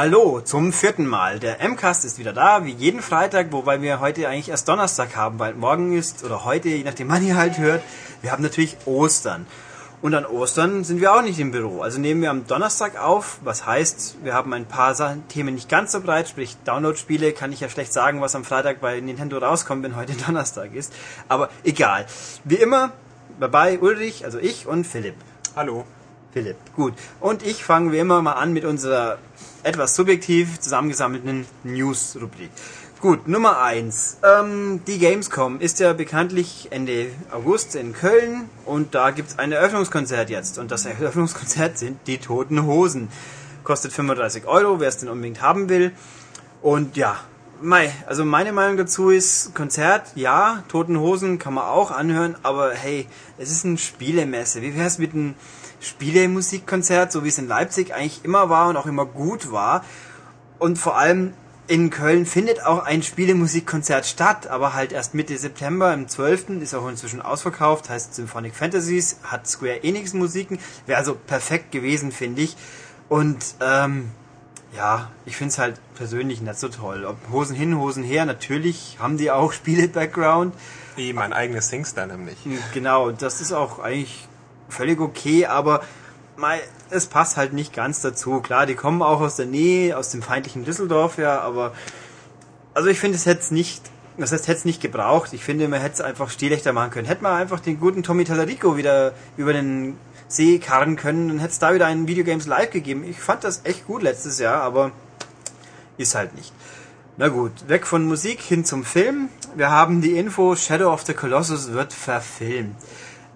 Hallo zum vierten Mal. Der MCAST ist wieder da, wie jeden Freitag, wobei wir heute eigentlich erst Donnerstag haben, weil morgen ist, oder heute, je nachdem man hier halt hört, wir haben natürlich Ostern. Und an Ostern sind wir auch nicht im Büro. Also nehmen wir am Donnerstag auf, was heißt, wir haben ein paar Themen nicht ganz so breit, sprich Download-Spiele, kann ich ja schlecht sagen, was am Freitag bei Nintendo rauskommt, wenn heute Donnerstag ist. Aber egal. Wie immer, dabei Ulrich, also ich und Philipp. Hallo. Philipp, gut. Und ich fange wie immer mal an mit unserer etwas subjektiv zusammengesammelten News-Rubrik. Gut, Nummer eins. Ähm, die Gamescom ist ja bekanntlich Ende August in Köln und da gibt's ein Eröffnungskonzert jetzt. Und das Eröffnungskonzert sind die Toten Hosen. Kostet 35 Euro, wer es denn unbedingt haben will. Und ja, mei, also meine Meinung dazu ist, Konzert, ja, Toten Hosen kann man auch anhören, aber hey, es ist eine Spielemesse. Wie wär's mit einem Spielemusikkonzert, so wie es in Leipzig eigentlich immer war und auch immer gut war? Und vor allem in Köln findet auch ein Spielemusikkonzert statt, aber halt erst Mitte September, im 12. ist auch inzwischen ausverkauft, heißt Symphonic Fantasies, hat Square Enix Musiken, wäre also perfekt gewesen, finde ich. Und ähm, ja, ich finde es halt persönlich nicht so toll. Ob Hosen hin, Hosen her, natürlich haben die auch Spiele-Background. Wie mein eigenes Singstar nämlich. Genau, das ist auch eigentlich völlig okay, aber mal, es passt halt nicht ganz dazu. Klar, die kommen auch aus der Nähe, aus dem feindlichen Düsseldorf, ja, aber also ich finde, es hätte es nicht, das heißt, hätte es nicht gebraucht. Ich finde, man hätte es einfach stilechter machen können. Hätte man einfach den guten Tommy Talarico wieder über den See karren können, dann hätte es da wieder einen Videogames Live gegeben. Ich fand das echt gut letztes Jahr, aber ist halt nicht. Na gut, weg von Musik hin zum Film. Wir haben die Info, Shadow of the Colossus wird verfilmt.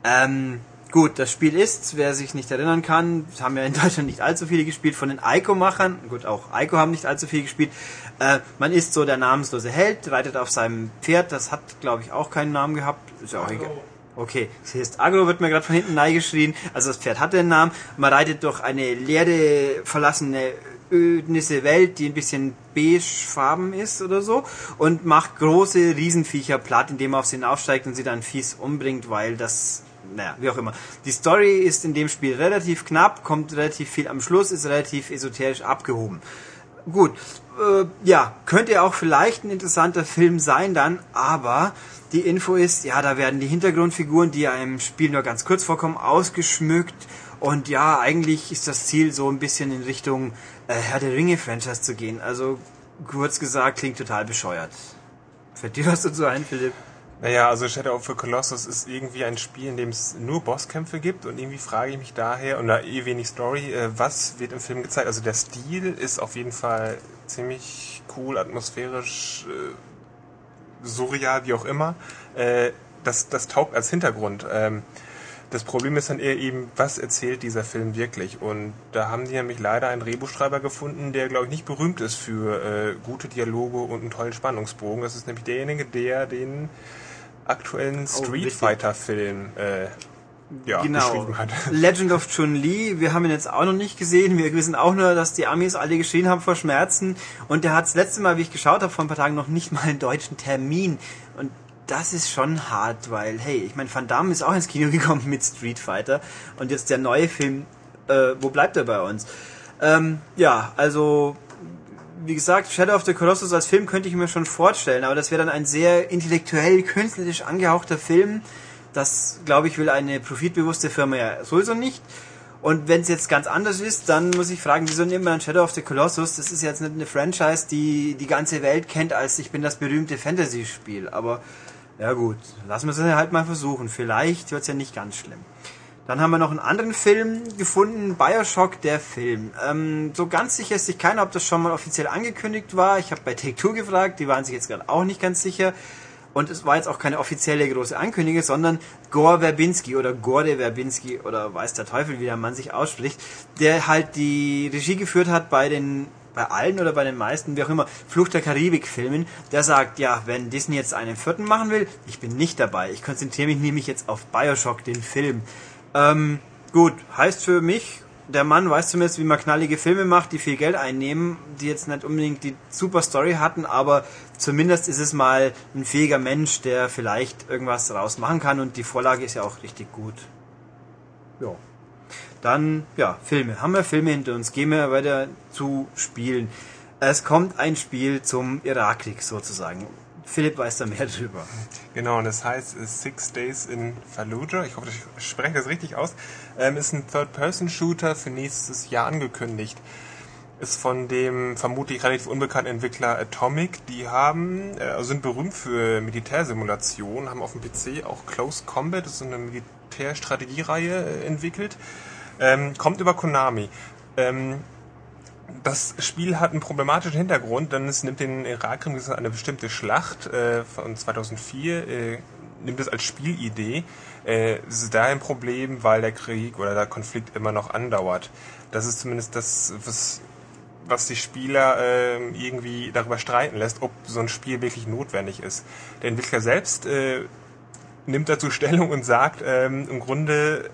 Ähm, Gut, das Spiel ist, wer sich nicht erinnern kann, haben ja in Deutschland nicht allzu viele gespielt, von den Ico-Machern, gut, auch Ico haben nicht allzu viel gespielt. Äh, man ist so der namenslose Held, reitet auf seinem Pferd, das hat, glaube ich, auch keinen Namen gehabt. Ist ja auch egal. Okay, es heißt Agro, wird mir gerade von hinten geschrien. Also das Pferd hat den Namen. Man reitet durch eine leere, verlassene ödnisse Welt, die ein bisschen beigefarben ist oder so und macht große Riesenviecher platt, indem er auf sie hinaufsteigt und sie dann fies umbringt, weil das naja, wie auch immer. Die Story ist in dem Spiel relativ knapp, kommt relativ viel am Schluss, ist relativ esoterisch abgehoben. Gut, äh, ja, könnte auch vielleicht ein interessanter Film sein dann, aber die Info ist, ja, da werden die Hintergrundfiguren, die ja im Spiel nur ganz kurz vorkommen, ausgeschmückt und ja, eigentlich ist das Ziel so ein bisschen in Richtung äh, Herr der Ringe Franchise zu gehen. Also kurz gesagt, klingt total bescheuert. Fällt dir was dazu ein, Philipp? Naja, also Shadow of the Colossus ist irgendwie ein Spiel, in dem es nur Bosskämpfe gibt und irgendwie frage ich mich daher, und da eh wenig Story, äh, was wird im Film gezeigt? Also der Stil ist auf jeden Fall ziemlich cool, atmosphärisch, äh, surreal, wie auch immer. Äh, das, das taugt als Hintergrund. Ähm, das Problem ist dann eher eben, was erzählt dieser Film wirklich? Und da haben die nämlich leider einen Drehbuchschreiber gefunden, der, glaube ich, nicht berühmt ist für gute Dialoge und einen tollen Spannungsbogen. Das ist nämlich derjenige, der den aktuellen oh, Street Fighter Film äh, ja, genau. hat. Legend of Chun-Li, wir haben ihn jetzt auch noch nicht gesehen. Wir wissen auch nur, dass die Amis alle geschrien haben vor Schmerzen. Und der hat das letzte Mal, wie ich geschaut habe, vor ein paar Tagen noch nicht mal einen deutschen Termin. Und das ist schon hart, weil, hey, ich meine, Van Damme ist auch ins Kino gekommen mit Street Fighter. Und jetzt der neue Film, äh, wo bleibt er bei uns? Ähm, ja, also wie gesagt, Shadow of the Colossus als Film könnte ich mir schon vorstellen, aber das wäre dann ein sehr intellektuell, künstlerisch angehauchter Film. Das, glaube ich, will eine profitbewusste Firma ja sowieso nicht. Und wenn es jetzt ganz anders ist, dann muss ich fragen, wieso nimmt man Shadow of the Colossus? Das ist jetzt nicht eine Franchise, die die ganze Welt kennt als ich bin das berühmte Fantasy-Spiel. Aber ja gut, lassen wir es halt mal versuchen. Vielleicht wird es ja nicht ganz schlimm. Dann haben wir noch einen anderen Film gefunden, Bioshock, der Film. Ähm, so ganz sicher ist sich keiner, ob das schon mal offiziell angekündigt war. Ich habe bei Take-Two gefragt, die waren sich jetzt gerade auch nicht ganz sicher. Und es war jetzt auch keine offizielle große Ankündigung, sondern Gore Verbinski oder Gorde Verbinski oder weiß der Teufel, wie der Mann sich ausspricht, der halt die Regie geführt hat bei den bei allen oder bei den meisten, wie auch immer, Flucht der Karibik-Filmen, der sagt, ja, wenn Disney jetzt einen vierten machen will, ich bin nicht dabei. Ich konzentriere mich nämlich jetzt auf Bioshock, den Film. Ähm, gut, heißt für mich, der Mann weiß zumindest, wie man knallige Filme macht, die viel Geld einnehmen, die jetzt nicht unbedingt die super Story hatten, aber zumindest ist es mal ein fähiger Mensch, der vielleicht irgendwas rausmachen kann und die Vorlage ist ja auch richtig gut. Ja. Dann, ja, Filme. Haben wir Filme hinter uns. Gehen wir weiter zu Spielen. Es kommt ein Spiel zum Irakkrieg sozusagen. Philipp weiß da mehr drüber. Genau, und das heißt Six Days in Fallujah. Ich hoffe, ich spreche das richtig aus. Ähm, ist ein Third-Person-Shooter für nächstes Jahr angekündigt. Ist von dem vermutlich relativ unbekannten Entwickler Atomic. Die haben, äh, sind berühmt für Militärsimulationen, haben auf dem PC auch Close Combat, das ist eine Militärstrategiereihe äh, entwickelt. Ähm, kommt über Konami. Ähm, das Spiel hat einen problematischen Hintergrund, denn es nimmt den Irakkrieg, das eine bestimmte Schlacht äh, von 2004, äh, nimmt es als Spielidee. Äh, es ist daher ein Problem, weil der Krieg oder der Konflikt immer noch andauert. Das ist zumindest das, was, was die Spieler äh, irgendwie darüber streiten lässt, ob so ein Spiel wirklich notwendig ist. Der Entwickler selbst äh, nimmt dazu Stellung und sagt, ähm, im Grunde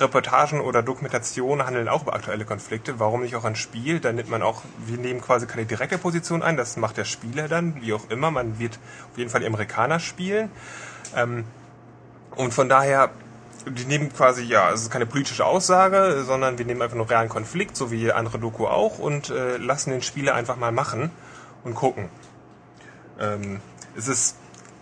Reportagen oder Dokumentationen handeln auch über aktuelle Konflikte. Warum nicht auch ein Spiel? Da nimmt man auch, wir nehmen quasi keine direkte Position ein, das macht der Spieler dann, wie auch immer. Man wird auf jeden Fall Amerikaner spielen. Ähm, und von daher, die nehmen quasi, ja, es ist keine politische Aussage, sondern wir nehmen einfach nur realen Konflikt, so wie andere Doku auch, und äh, lassen den Spieler einfach mal machen und gucken. Ähm, es ist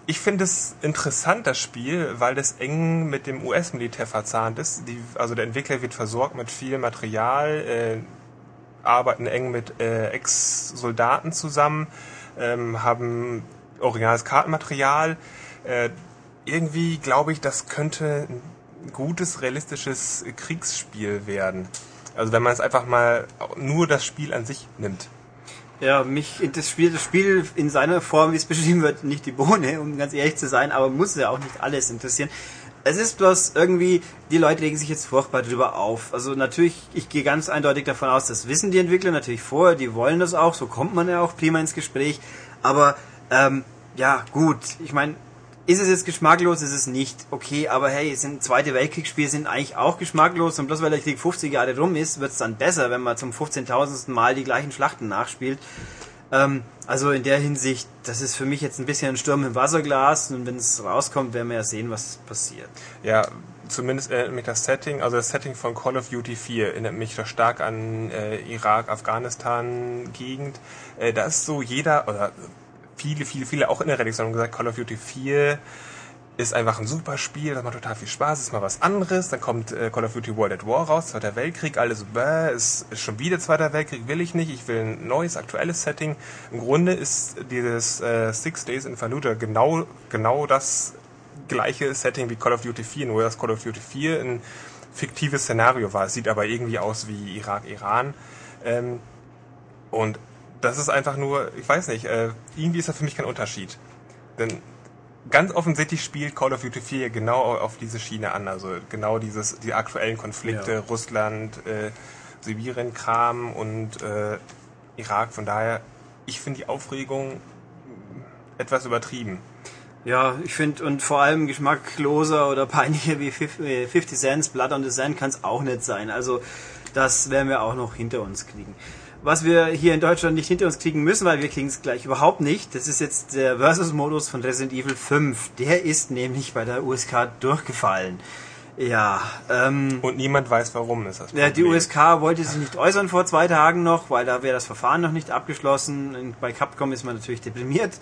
ich finde es interessant, das Spiel, weil das eng mit dem US-Militär verzahnt ist. Die, also der Entwickler wird versorgt mit viel Material, äh, arbeiten eng mit äh, Ex-Soldaten zusammen, ähm, haben originales Kartenmaterial. Äh, irgendwie glaube ich, das könnte ein gutes, realistisches Kriegsspiel werden. Also wenn man es einfach mal nur das Spiel an sich nimmt. Ja, mich Spiel, das Spiel in seiner Form, wie es beschrieben wird, nicht die Bohne, um ganz ehrlich zu sein, aber muss ja auch nicht alles interessieren. Es ist bloß irgendwie, die Leute legen sich jetzt furchtbar drüber auf. Also natürlich, ich gehe ganz eindeutig davon aus, das wissen die Entwickler natürlich vorher, die wollen das auch, so kommt man ja auch prima ins Gespräch. Aber ähm, ja, gut, ich meine, ist es jetzt geschmacklos, ist es nicht. Okay, aber hey, sind Zweite Weltkriegsspiele sind eigentlich auch geschmacklos und bloß weil der Krieg 50 Jahre rum ist, wird es dann besser, wenn man zum 15.000. Mal die gleichen Schlachten nachspielt. Ähm, also in der Hinsicht, das ist für mich jetzt ein bisschen ein Sturm im Wasserglas und wenn es rauskommt, werden wir ja sehen, was passiert. Ja, zumindest erinnert mich das Setting, also das Setting von Call of Duty 4 erinnert mich da stark an äh, Irak, Afghanistan Gegend. Äh, da ist so jeder oder viele, viele, viele auch in der Redaktion gesagt, Call of Duty 4 ist einfach ein super Spiel, das macht total viel Spaß, ist mal was anderes. Dann kommt äh, Call of Duty World at War raus, Zweiter Weltkrieg, alles bäh, ist, ist schon wieder Zweiter Weltkrieg, will ich nicht, ich will ein neues, aktuelles Setting. Im Grunde ist dieses äh, Six Days in Fallujah genau, genau das gleiche Setting wie Call of Duty 4, nur dass Call of Duty 4 ein fiktives Szenario war. Es sieht aber irgendwie aus wie Irak, Iran. Ähm, und das ist einfach nur, ich weiß nicht, äh, irgendwie ist das für mich kein Unterschied. Denn ganz offensichtlich spielt Call of Duty 4 genau auf diese Schiene an. Also genau dieses, die aktuellen Konflikte, ja. Russland, äh, Sibirien-Kram und äh, Irak. Von daher, ich finde die Aufregung etwas übertrieben. Ja, ich finde, und vor allem geschmackloser oder peinlicher wie 50 Cents, Blood on the Sand kann es auch nicht sein. Also das werden wir auch noch hinter uns kriegen was wir hier in Deutschland nicht hinter uns kriegen müssen, weil wir kriegen es gleich überhaupt nicht. Das ist jetzt der Versus-Modus von Resident Evil 5. Der ist nämlich bei der USK durchgefallen. Ja, ähm, Und niemand weiß, warum ist das Problem. Ja, die USK wollte sich nicht äußern vor zwei Tagen noch, weil da wäre das Verfahren noch nicht abgeschlossen. Bei Capcom ist man natürlich deprimiert.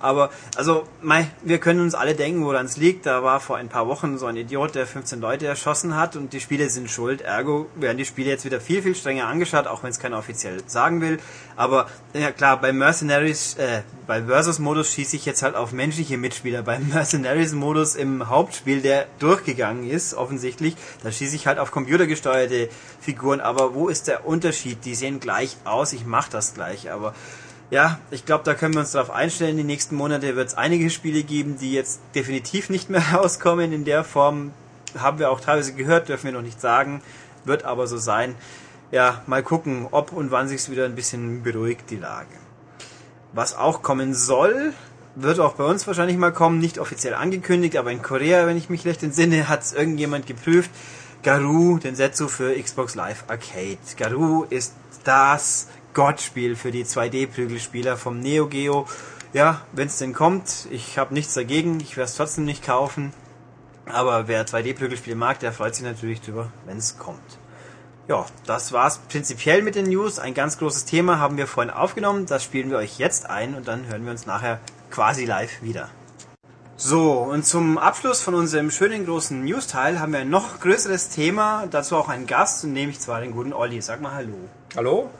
Aber, also, mei, wir können uns alle denken, woran es liegt. Da war vor ein paar Wochen so ein Idiot, der 15 Leute erschossen hat und die Spiele sind schuld. Ergo werden die Spiele jetzt wieder viel, viel strenger angeschaut, auch wenn es keiner offiziell sagen will. Aber, ja klar, bei Mercenaries, äh, bei Versus-Modus schieße ich jetzt halt auf menschliche Mitspieler. Beim Mercenaries-Modus im Hauptspiel, der durchgegangen ist, offensichtlich, da schieße ich halt auf computergesteuerte Figuren. Aber wo ist der Unterschied? Die sehen gleich aus, ich mach das gleich, aber ja, ich glaube, da können wir uns darauf einstellen. Die nächsten Monate wird es einige Spiele geben, die jetzt definitiv nicht mehr rauskommen in der Form. Haben wir auch teilweise gehört, dürfen wir noch nicht sagen. Wird aber so sein. Ja, mal gucken, ob und wann sich wieder ein bisschen beruhigt, die Lage. Was auch kommen soll, wird auch bei uns wahrscheinlich mal kommen, nicht offiziell angekündigt, aber in Korea, wenn ich mich recht entsinne, hat es irgendjemand geprüft. Garou, den Setsu für Xbox Live Arcade. Garou ist das Gottspiel für die 2D-Prügelspieler vom Neo Geo. Ja, wenn es denn kommt, ich habe nichts dagegen, ich werde es trotzdem nicht kaufen. Aber wer 2D-Prügelspiele mag, der freut sich natürlich drüber, wenn es kommt. Ja, das war's prinzipiell mit den News. Ein ganz großes Thema haben wir vorhin aufgenommen. Das spielen wir euch jetzt ein und dann hören wir uns nachher quasi live wieder. So, und zum Abschluss von unserem schönen großen News-Teil haben wir ein noch größeres Thema, dazu auch einen Gast, nämlich zwar den guten Olli. Sag mal Hallo. Hallo?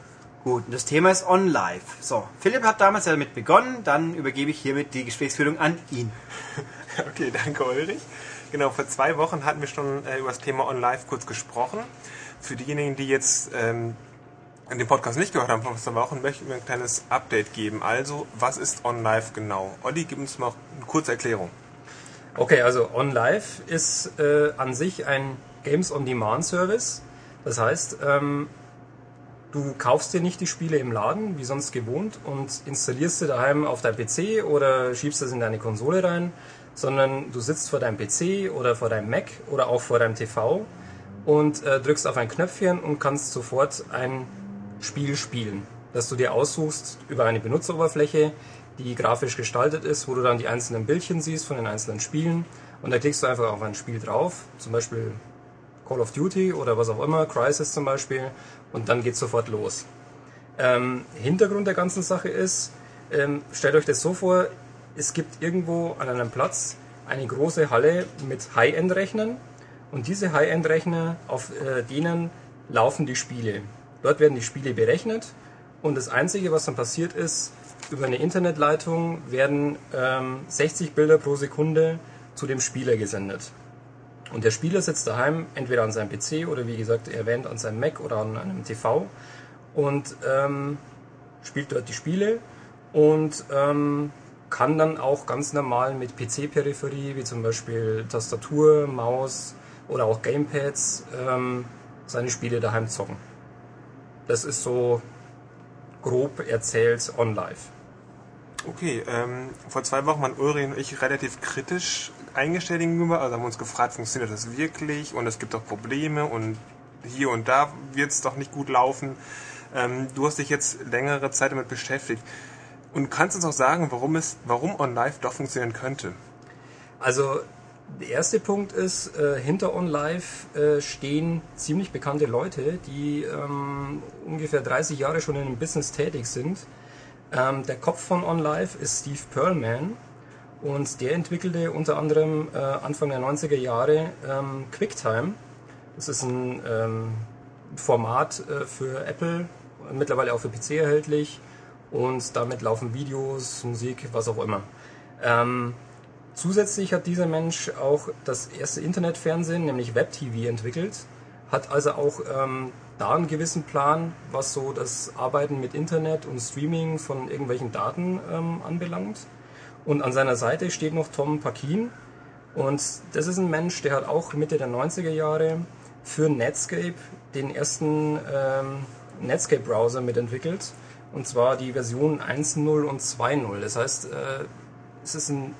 Gut, und das Thema ist OnLive. So, Philipp hat damals ja damit begonnen, dann übergebe ich hiermit die Gesprächsführung an ihn. Okay, danke Ulrich. Genau, vor zwei Wochen hatten wir schon äh, über das Thema OnLive kurz gesprochen. Für diejenigen, die jetzt ähm, den Podcast nicht gehört haben vor zwei Wochen, möchten wir ein kleines Update geben. Also, was ist OnLive genau? Olli, gib uns mal eine kurze Erklärung. Okay, also OnLive ist äh, an sich ein Games on Demand Service. Das heißt, ähm, du kaufst dir nicht die Spiele im Laden, wie sonst gewohnt, und installierst sie daheim auf dein PC oder schiebst es in deine Konsole rein, sondern du sitzt vor deinem PC oder vor deinem Mac oder auch vor deinem TV und äh, drückst auf ein Knöpfchen und kannst sofort ein Spiel spielen, das du dir aussuchst über eine Benutzeroberfläche, die grafisch gestaltet ist, wo du dann die einzelnen Bildchen siehst von den einzelnen Spielen. Und da klickst du einfach auf ein Spiel drauf, zum Beispiel Call of Duty oder was auch immer, Crisis zum Beispiel, und dann geht's sofort los. Ähm, Hintergrund der ganzen Sache ist, ähm, stellt euch das so vor, es gibt irgendwo an einem Platz eine große Halle mit High-End-Rechnern und diese High-End-Rechner, auf äh, denen laufen die Spiele. Dort werden die Spiele berechnet und das Einzige, was dann passiert ist, über eine Internetleitung werden ähm, 60 Bilder pro Sekunde zu dem Spieler gesendet. Und der Spieler sitzt daheim, entweder an seinem PC oder wie gesagt erwähnt an seinem Mac oder an einem TV und ähm, spielt dort die Spiele und ähm, kann dann auch ganz normal mit PC-Peripherie, wie zum Beispiel Tastatur, Maus oder auch Gamepads, ähm, seine Spiele daheim zocken. Das ist so grob erzählt on live. Okay, ähm, vor zwei Wochen waren Ulrich und ich relativ kritisch eingestellt gegenüber. Also haben uns gefragt, funktioniert das wirklich? Und es gibt doch Probleme und hier und da wird es doch nicht gut laufen. Ähm, du hast dich jetzt längere Zeit damit beschäftigt. Und kannst uns auch sagen, warum es, warum OnLive doch funktionieren könnte? Also der erste Punkt ist, äh, hinter OnLive äh, stehen ziemlich bekannte Leute, die ähm, ungefähr 30 Jahre schon in dem Business tätig sind. Ähm, der Kopf von OnLive ist Steve Perlman und der entwickelte unter anderem äh, Anfang der 90er Jahre ähm, QuickTime. Das ist ein ähm, Format äh, für Apple, mittlerweile auch für PC erhältlich und damit laufen Videos, Musik, was auch immer. Ähm, zusätzlich hat dieser Mensch auch das erste Internetfernsehen, nämlich WebTV, entwickelt, hat also auch ähm, da einen gewissen Plan, was so das Arbeiten mit Internet und Streaming von irgendwelchen Daten ähm, anbelangt. Und an seiner Seite steht noch Tom Pakin. Und das ist ein Mensch, der hat auch Mitte der 90er Jahre für Netscape den ersten ähm, Netscape-Browser mitentwickelt. Und zwar die Version 1.0 und 2.0. Das heißt, äh, es ist ein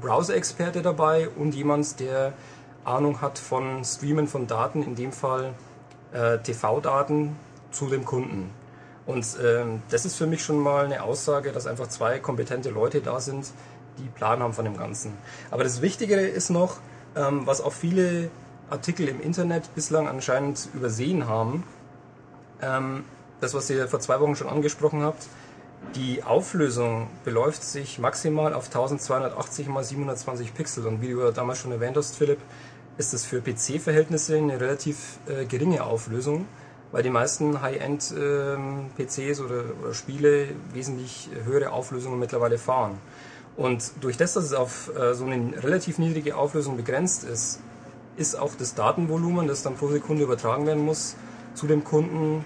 Browser-Experte dabei und jemand, der Ahnung hat von Streamen von Daten, in dem Fall äh, TV-Daten zu dem Kunden. Und ähm, das ist für mich schon mal eine Aussage, dass einfach zwei kompetente Leute da sind, die Plan haben von dem Ganzen. Aber das Wichtigere ist noch, ähm, was auch viele Artikel im Internet bislang anscheinend übersehen haben, ähm, das, was ihr vor zwei Wochen schon angesprochen habt, die Auflösung beläuft sich maximal auf 1280 x 720 Pixel. Und wie du damals schon erwähnt hast, Philipp, ist das für PC-Verhältnisse eine relativ äh, geringe Auflösung, weil die meisten High-End-PCs ähm, oder, oder, Spiele wesentlich höhere Auflösungen mittlerweile fahren. Und durch das, dass es auf äh, so eine relativ niedrige Auflösung begrenzt ist, ist auch das Datenvolumen, das dann pro Sekunde übertragen werden muss, zu dem Kunden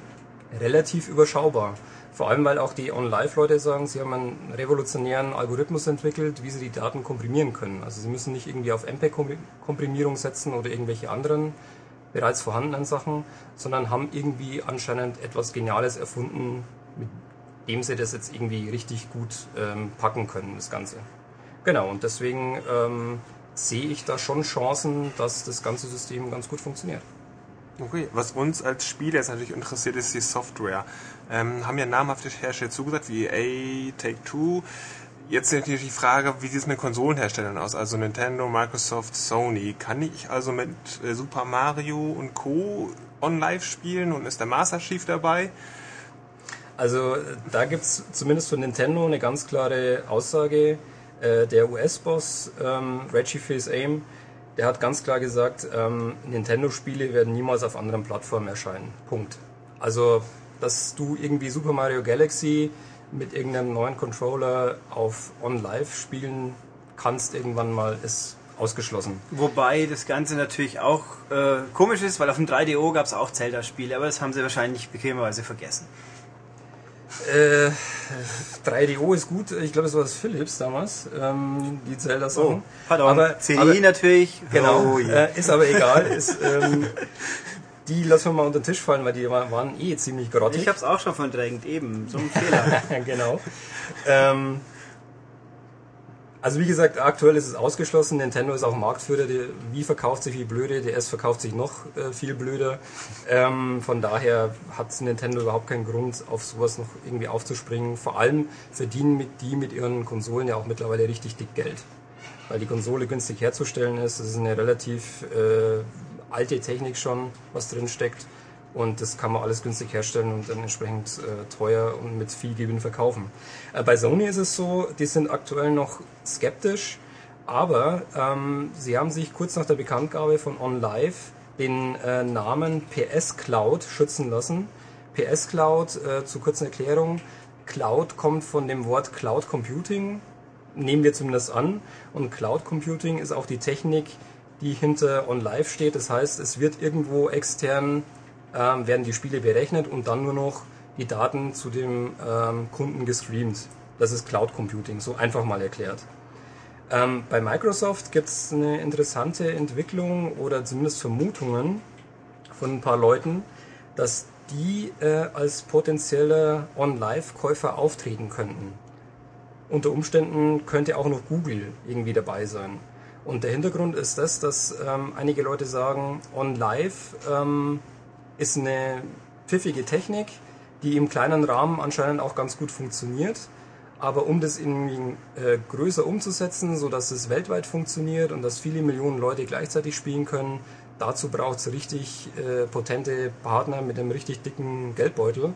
relativ überschaubar. Vor allem, weil auch die On-Live-Leute sagen, sie haben einen revolutionären Algorithmus entwickelt, wie sie die Daten komprimieren können. Also sie müssen nicht irgendwie auf MPEG-Komprimierung setzen oder irgendwelche anderen bereits vorhandenen Sachen, sondern haben irgendwie anscheinend etwas Geniales erfunden, mit dem sie das jetzt irgendwie richtig gut ähm, packen können, das Ganze. Genau, und deswegen ähm, sehe ich da schon Chancen, dass das ganze System ganz gut funktioniert. Okay, was uns als Spieler jetzt natürlich interessiert, ist die Software. Ähm, haben ja namhafte Hersteller zugesagt, wie EA, Take-Two. Jetzt natürlich die Frage, wie sieht es mit Konsolenherstellern aus? Also Nintendo, Microsoft, Sony. Kann ich also mit äh, Super Mario und Co. on live spielen und ist der Master Chief dabei? Also da gibt es zumindest von Nintendo eine ganz klare Aussage. Äh, der US-Boss ähm, Reggie Fils-Aim, der hat ganz klar gesagt, ähm, Nintendo-Spiele werden niemals auf anderen Plattformen erscheinen. Punkt. Also, dass du irgendwie Super Mario Galaxy mit irgendeinem neuen Controller auf On-Live spielen kannst, irgendwann mal ist ausgeschlossen. Wobei das Ganze natürlich auch äh, komisch ist, weil auf dem 3DO gab es auch Zelda-Spiele, aber das haben sie wahrscheinlich bequemerweise vergessen. Äh, 3DO ist gut, ich glaube, es war das Philips damals, ähm, die Zelda-Sachen. Oh, pardon, aber, CDI aber, natürlich. Genau, oh, yeah. äh, ist aber egal. ist, ähm, die lassen wir mal unter den Tisch fallen, weil die waren eh ziemlich grottig. Ich habe es auch schon verdrängt, eben, so ein Fehler. genau. Ähm, also wie gesagt, aktuell ist es ausgeschlossen. Nintendo ist auch Marktführer. Die Wii verkauft sich wie blöde, DS verkauft sich noch äh, viel blöder. Ähm, von daher hat Nintendo überhaupt keinen Grund, auf sowas noch irgendwie aufzuspringen. Vor allem verdienen mit die mit ihren Konsolen ja auch mittlerweile richtig dick Geld. Weil die Konsole günstig herzustellen ist. Das ist eine relativ äh, alte Technik schon, was drin steckt. Und das kann man alles günstig herstellen und dann entsprechend äh, teuer und mit viel Gewinn verkaufen. Äh, bei Sony ist es so, die sind aktuell noch skeptisch, aber ähm, sie haben sich kurz nach der Bekanntgabe von OnLive den äh, Namen PS Cloud schützen lassen. PS Cloud, äh, zur kurzen Erklärung, Cloud kommt von dem Wort Cloud Computing, nehmen wir zumindest an. Und Cloud Computing ist auch die Technik, die hinter OnLive steht. Das heißt, es wird irgendwo extern ähm, werden die Spiele berechnet und dann nur noch die Daten zu dem ähm, Kunden gestreamt. Das ist Cloud Computing, so einfach mal erklärt. Ähm, bei Microsoft gibt es eine interessante Entwicklung oder zumindest Vermutungen von ein paar Leuten, dass die äh, als potenzielle On-Live-Käufer auftreten könnten. Unter Umständen könnte auch noch Google irgendwie dabei sein. Und der Hintergrund ist das, dass ähm, einige Leute sagen, On-Live ähm, ist eine pfiffige Technik, die im kleinen Rahmen anscheinend auch ganz gut funktioniert. Aber um das irgendwie äh, größer umzusetzen, sodass es weltweit funktioniert und dass viele Millionen Leute gleichzeitig spielen können, dazu braucht es richtig äh, potente Partner mit einem richtig dicken Geldbeutel.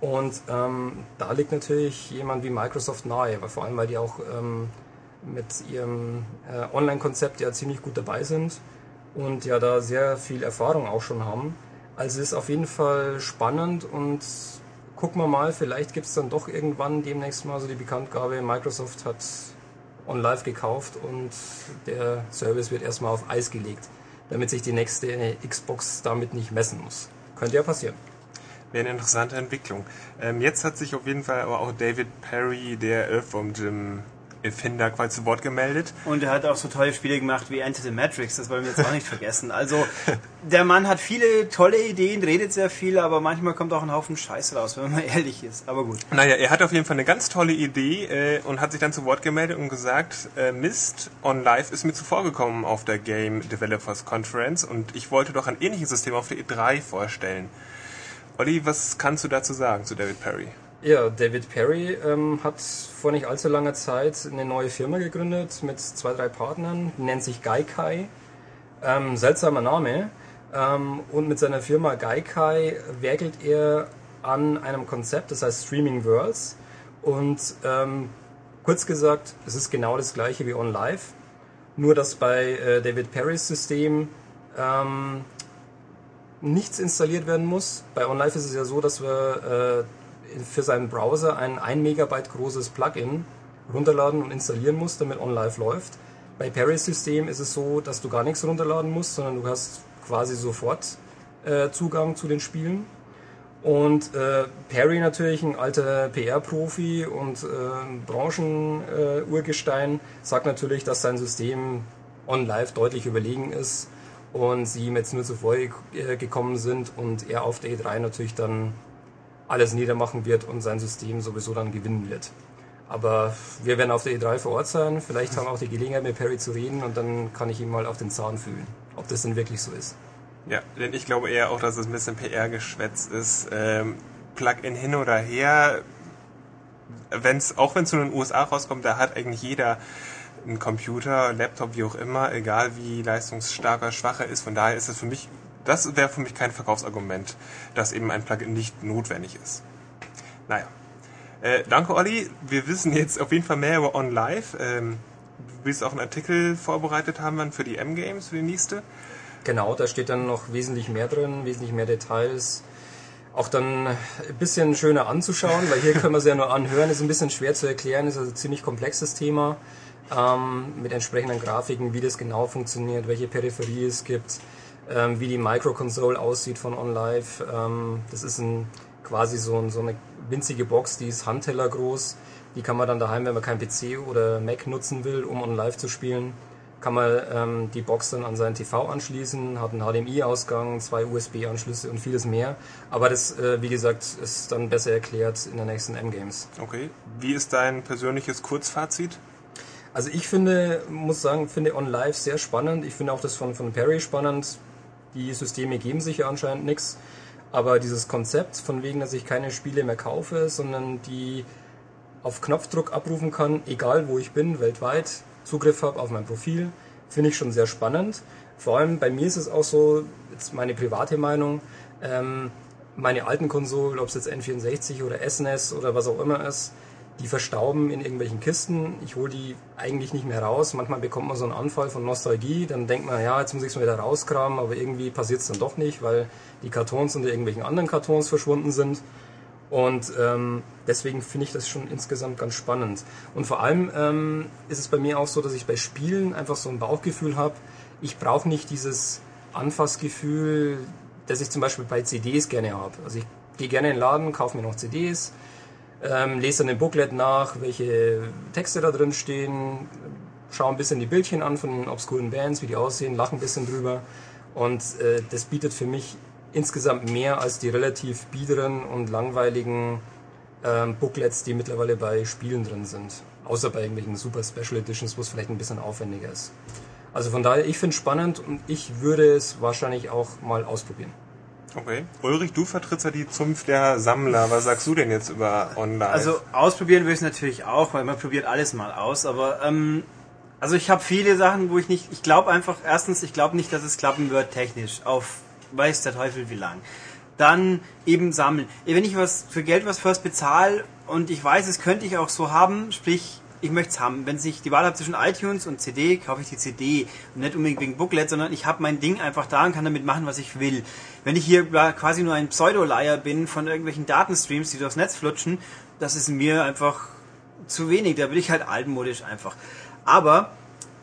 Und ähm, da liegt natürlich jemand wie Microsoft nahe, vor allem weil die auch ähm, mit ihrem äh, Online-Konzept ja ziemlich gut dabei sind und ja da sehr viel Erfahrung auch schon haben. Also ist auf jeden Fall spannend und gucken wir mal, vielleicht gibt es dann doch irgendwann demnächst mal so die Bekanntgabe, Microsoft hat OnLive gekauft und der Service wird erstmal auf Eis gelegt, damit sich die nächste Xbox damit nicht messen muss. Könnte ja passieren. Wäre eine interessante Entwicklung. Ähm, jetzt hat sich auf jeden Fall aber auch David Perry, der Earthworm Jim Erfinder quasi zu Wort gemeldet. Und er hat auch so tolle Spiele gemacht wie Enter the Matrix, das wollen wir jetzt auch nicht vergessen. Also der Mann hat viele tolle Ideen, redet sehr viel, aber manchmal kommt auch ein Haufen Scheiß raus, wenn man ehrlich ist. Aber gut. Naja, er hat auf jeden Fall eine ganz tolle Idee äh, und hat sich dann zu Wort gemeldet und gesagt, äh, Mist on Live ist mir zuvor gekommen auf der Game Developers Conference und ich wollte doch ein ähnliches System auf der E3 vorstellen. Olli, was kannst du dazu sagen zu David Perry? Ja, David Perry ähm, hat vor nicht allzu langer Zeit eine neue Firma gegründet mit zwei, drei Partnern, nennt sich Gaikai. Ähm, seltsamer Name. Ähm, und mit seiner Firma Gaikai werkelt er an einem Konzept, das heißt Streaming Worlds. Und ähm, kurz gesagt, es ist genau das gleiche wie OnLive, nur dass bei äh, David Perrys System ähm, nichts installiert werden muss. Bei OnLive ist es ja so, dass wir äh, für seinen Browser ein 1 Megabyte großes Plugin runterladen und installieren muss, damit OnLive läuft. Bei Perry's System ist es so, dass du gar nichts runterladen musst, sondern du hast quasi sofort äh, Zugang zu den Spielen. Und äh, Perry natürlich ein alter PR-Profi und äh, Branchen-Urgestein äh, sagt natürlich, dass sein System OnLive deutlich überlegen ist und sie ihm jetzt nur zuvor gekommen sind und er auf der E3 natürlich dann alles niedermachen wird und sein System sowieso dann gewinnen wird. Aber wir werden auf der E3 vor Ort sein. Vielleicht haben wir auch die Gelegenheit, mit Perry zu reden und dann kann ich ihm mal auf den Zahn fühlen, ob das denn wirklich so ist. Ja, denn ich glaube eher auch, dass es ein bisschen PR-Geschwätz ist. Ähm, Plug-in hin oder her. wenn's, auch wenn es nur in den USA rauskommt, da hat eigentlich jeder einen Computer, Laptop, wie auch immer, egal wie leistungsstark oder schwach er ist. Von daher ist es für mich, das wäre für mich kein Verkaufsargument, dass eben ein Plugin nicht notwendig ist. Naja. Äh, danke, Olli. Wir wissen jetzt auf jeden Fall mehr über OnLive. Ähm, du willst auch einen Artikel vorbereitet haben für die M-Games, für die nächste. Genau, da steht dann noch wesentlich mehr drin, wesentlich mehr Details. Auch dann ein bisschen schöner anzuschauen, weil hier können wir es ja nur anhören, ist ein bisschen schwer zu erklären, ist also ein ziemlich komplexes Thema ähm, mit entsprechenden Grafiken, wie das genau funktioniert, welche Peripherie es gibt, ähm, wie die Microconsole aussieht von OnLive. Ähm, das ist ein, quasi so, so eine winzige Box, die ist Handteller groß. Die kann man dann daheim, wenn man kein PC oder Mac nutzen will, um OnLive zu spielen, kann man ähm, die Box dann an seinen TV anschließen, hat einen HDMI-Ausgang, zwei USB-Anschlüsse und vieles mehr. Aber das, äh, wie gesagt, ist dann besser erklärt in der nächsten M-Games. Okay. Wie ist dein persönliches Kurzfazit? Also ich finde, muss sagen, finde OnLive sehr spannend. Ich finde auch das von, von Perry spannend. Die Systeme geben sich ja anscheinend nichts. Aber dieses Konzept von wegen, dass ich keine Spiele mehr kaufe, sondern die auf Knopfdruck abrufen kann, egal wo ich bin, weltweit, Zugriff habe auf mein Profil, finde ich schon sehr spannend. Vor allem bei mir ist es auch so, jetzt meine private Meinung, ähm, meine alten Konsolen, ob es jetzt N64 oder SNES e oder was auch immer ist, die verstauben in irgendwelchen Kisten. Ich hole die eigentlich nicht mehr raus. Manchmal bekommt man so einen Anfall von Nostalgie. Dann denkt man, ja, jetzt muss ich es mal wieder rauskramen, aber irgendwie passiert es dann doch nicht, weil die Kartons unter irgendwelchen anderen Kartons verschwunden sind. Und ähm, deswegen finde ich das schon insgesamt ganz spannend. Und vor allem ähm, ist es bei mir auch so, dass ich bei Spielen einfach so ein Bauchgefühl habe. Ich brauche nicht dieses Anfassgefühl, das ich zum Beispiel bei CDs gerne habe. Also ich gehe gerne in den Laden, kaufe mir noch CDs, ähm, lese dann im Booklet nach, welche Texte da drin stehen, schaue ein bisschen die Bildchen an von obskuren Bands, wie die aussehen, lache ein bisschen drüber. Und äh, das bietet für mich insgesamt mehr als die relativ biederen und langweiligen ähm, Booklets, die mittlerweile bei Spielen drin sind. Außer bei irgendwelchen Super Special Editions, wo es vielleicht ein bisschen aufwendiger ist. Also von daher, ich finde es spannend und ich würde es wahrscheinlich auch mal ausprobieren. Okay. Ulrich, du vertrittst ja die Zunft der Sammler. Was sagst du denn jetzt über Online? Also ausprobieren will ich es natürlich auch, weil man probiert alles mal aus. Aber ähm, also ich habe viele Sachen, wo ich nicht. Ich glaube einfach, erstens, ich glaube nicht, dass es klappen wird technisch. Auf weiß der Teufel wie lang. Dann eben sammeln. Wenn ich was für Geld was first bezahle und ich weiß, es könnte ich auch so haben, sprich ich möchte es haben. Wenn ich die Wahl habe zwischen iTunes und CD, kaufe ich die CD. Und nicht unbedingt wegen Booklet, sondern ich habe mein Ding einfach da und kann damit machen, was ich will. Wenn ich hier quasi nur ein Pseudo-Leier bin von irgendwelchen Datenstreams, die durchs Netz flutschen, das ist mir einfach zu wenig. Da bin ich halt altmodisch einfach. Aber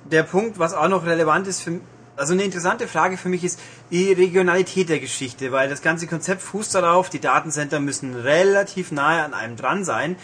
der Punkt, was auch noch relevant ist für also eine interessante Frage für mich ist die Regionalität der Geschichte, weil das ganze Konzept fußt darauf, die Datencenter müssen relativ nahe an einem dran sein.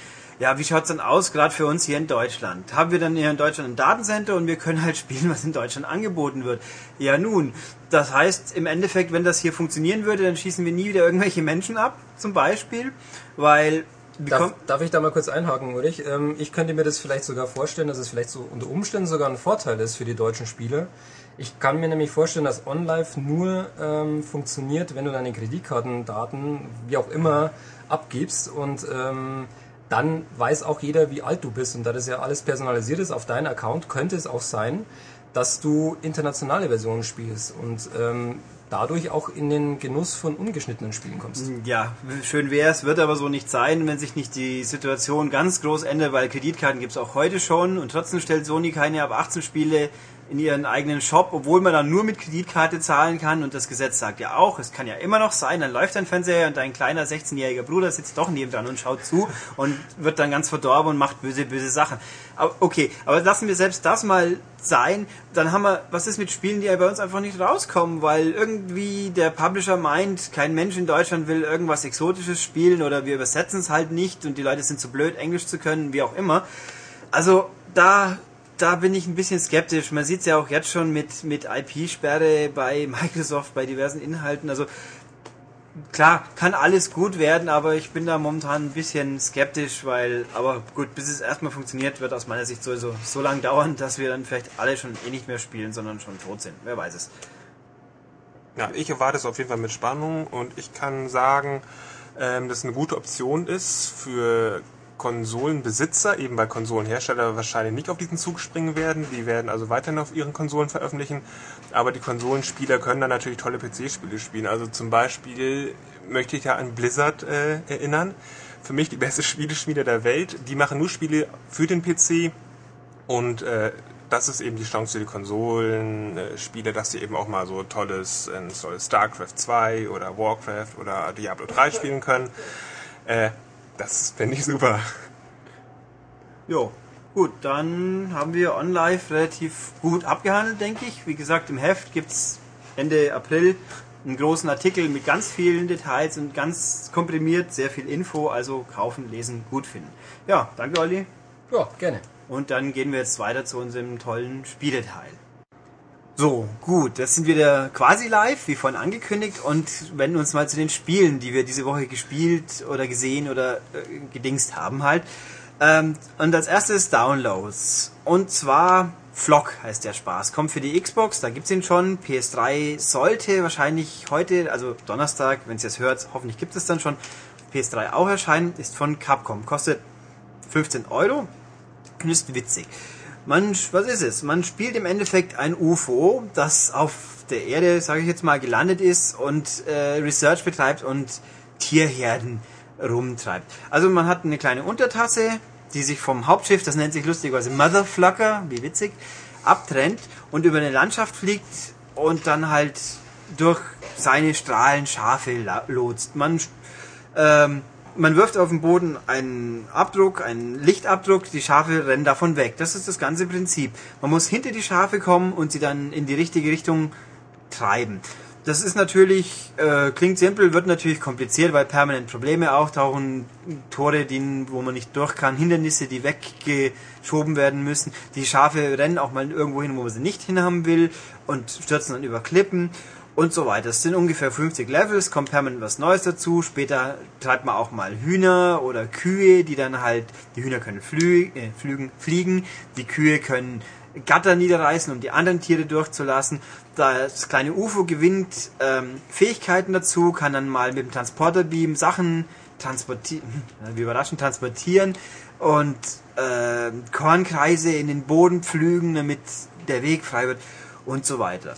Ja, wie schaut's dann aus, gerade für uns hier in Deutschland? Haben wir dann hier in Deutschland ein Datencenter und wir können halt spielen, was in Deutschland angeboten wird? Ja, nun, das heißt im Endeffekt, wenn das hier funktionieren würde, dann schießen wir nie wieder irgendwelche Menschen ab, zum Beispiel, weil Darf, darf, ich da mal kurz einhaken, Ulrich? Ähm, ich könnte mir das vielleicht sogar vorstellen, dass es vielleicht so unter Umständen sogar ein Vorteil ist für die deutschen Spiele. Ich kann mir nämlich vorstellen, dass OnLive nur ähm, funktioniert, wenn du deine Kreditkartendaten, wie auch immer, abgibst und ähm, dann weiß auch jeder, wie alt du bist. Und da das ja alles personalisiert ist auf deinen Account, könnte es auch sein, dass du internationale Versionen spielst und ähm, dadurch auch in den Genuss von ungeschnittenen Spielen kommst. Ja, schön wäre es, wird aber so nicht sein, wenn sich nicht die Situation ganz groß ändert, weil Kreditkarten gibt es auch heute schon und trotzdem stellt Sony keine ab 18 Spiele in ihren eigenen Shop, obwohl man dann nur mit Kreditkarte zahlen kann und das Gesetz sagt ja auch, es kann ja immer noch sein, dann läuft dein Fernseher und dein kleiner 16-jähriger Bruder sitzt doch neben dran und schaut zu und wird dann ganz verdorben und macht böse, böse Sachen. Aber okay, aber lassen wir selbst das mal sein, dann haben wir, was ist mit Spielen, die ja bei uns einfach nicht rauskommen, weil irgendwie der Publisher meint, kein Mensch in Deutschland will irgendwas Exotisches spielen oder wir übersetzen es halt nicht und die Leute sind zu blöd, Englisch zu können, wie auch immer. Also da da bin ich ein bisschen skeptisch. Man sieht es ja auch jetzt schon mit, mit IP-Sperre bei Microsoft, bei diversen Inhalten. Also klar, kann alles gut werden, aber ich bin da momentan ein bisschen skeptisch, weil, aber gut, bis es erstmal funktioniert, wird aus meiner Sicht sowieso so lange dauern, dass wir dann vielleicht alle schon eh nicht mehr spielen, sondern schon tot sind. Wer weiß es. Ja, ich erwarte es auf jeden Fall mit Spannung und ich kann sagen, ähm, dass eine gute Option ist für Konsolenbesitzer, eben bei Konsolenhersteller, wahrscheinlich nicht auf diesen Zug springen werden. Die werden also weiterhin auf ihren Konsolen veröffentlichen. Aber die Konsolenspieler können dann natürlich tolle PC-Spiele spielen. Also zum Beispiel möchte ich ja an Blizzard äh, erinnern. Für mich die beste Spieleschmiede der Welt. Die machen nur Spiele für den PC und äh, das ist eben die Chance für die Konsolenspiele, dass sie eben auch mal so tolles, äh, StarCraft 2 oder Warcraft oder Diablo 3 spielen können. Äh, das finde ich super. Jo, gut, dann haben wir OnLive relativ gut abgehandelt, denke ich. Wie gesagt, im Heft gibt es Ende April einen großen Artikel mit ganz vielen Details und ganz komprimiert, sehr viel Info, also kaufen, lesen, gut finden. Ja, danke Olli. Ja, gerne. Und dann gehen wir jetzt weiter zu unserem tollen Spieleteil. So, gut, das sind wieder quasi live, wie vorhin angekündigt, und wenden uns mal zu den Spielen, die wir diese Woche gespielt oder gesehen oder äh, gedingst haben halt. Ähm, und als erstes Downloads. Und zwar Flock heißt der Spaß. Kommt für die Xbox, da gibt's ihn schon. PS3 sollte wahrscheinlich heute, also Donnerstag, wenn es hört, hoffentlich gibt es dann schon, PS3 auch erscheinen. Ist von Capcom. Kostet 15 Euro. Ist witzig. Man, was ist es? Man spielt im Endeffekt ein UFO, das auf der Erde, sage ich jetzt mal, gelandet ist und äh, Research betreibt und Tierherden rumtreibt. Also man hat eine kleine Untertasse, die sich vom Hauptschiff, das nennt sich lustigerweise Motherflucker, wie witzig, abtrennt und über eine Landschaft fliegt und dann halt durch seine Strahlen Schafe lotst. Man ähm, man wirft auf den Boden einen Abdruck, einen Lichtabdruck, die Schafe rennen davon weg. Das ist das ganze Prinzip. Man muss hinter die Schafe kommen und sie dann in die richtige Richtung treiben. Das ist natürlich, äh, klingt simpel, wird natürlich kompliziert, weil permanent Probleme auftauchen, Tore, die, wo man nicht durch kann, Hindernisse, die weggeschoben werden müssen. Die Schafe rennen auch mal irgendwo hin, wo man sie nicht hinhaben will und stürzen dann über Klippen und so weiter. Es sind ungefähr 50 Levels, kommt permanent was Neues dazu. Später treibt man auch mal Hühner oder Kühe, die dann halt, die Hühner können flü äh, flügen, fliegen, die Kühe können Gatter niederreißen, um die anderen Tiere durchzulassen. Das kleine UFO gewinnt ähm, Fähigkeiten dazu, kann dann mal mit dem Transporterbeam Sachen transportieren, wie überraschend transportieren und äh, Kornkreise in den Boden pflügen, damit der Weg frei wird und so weiter.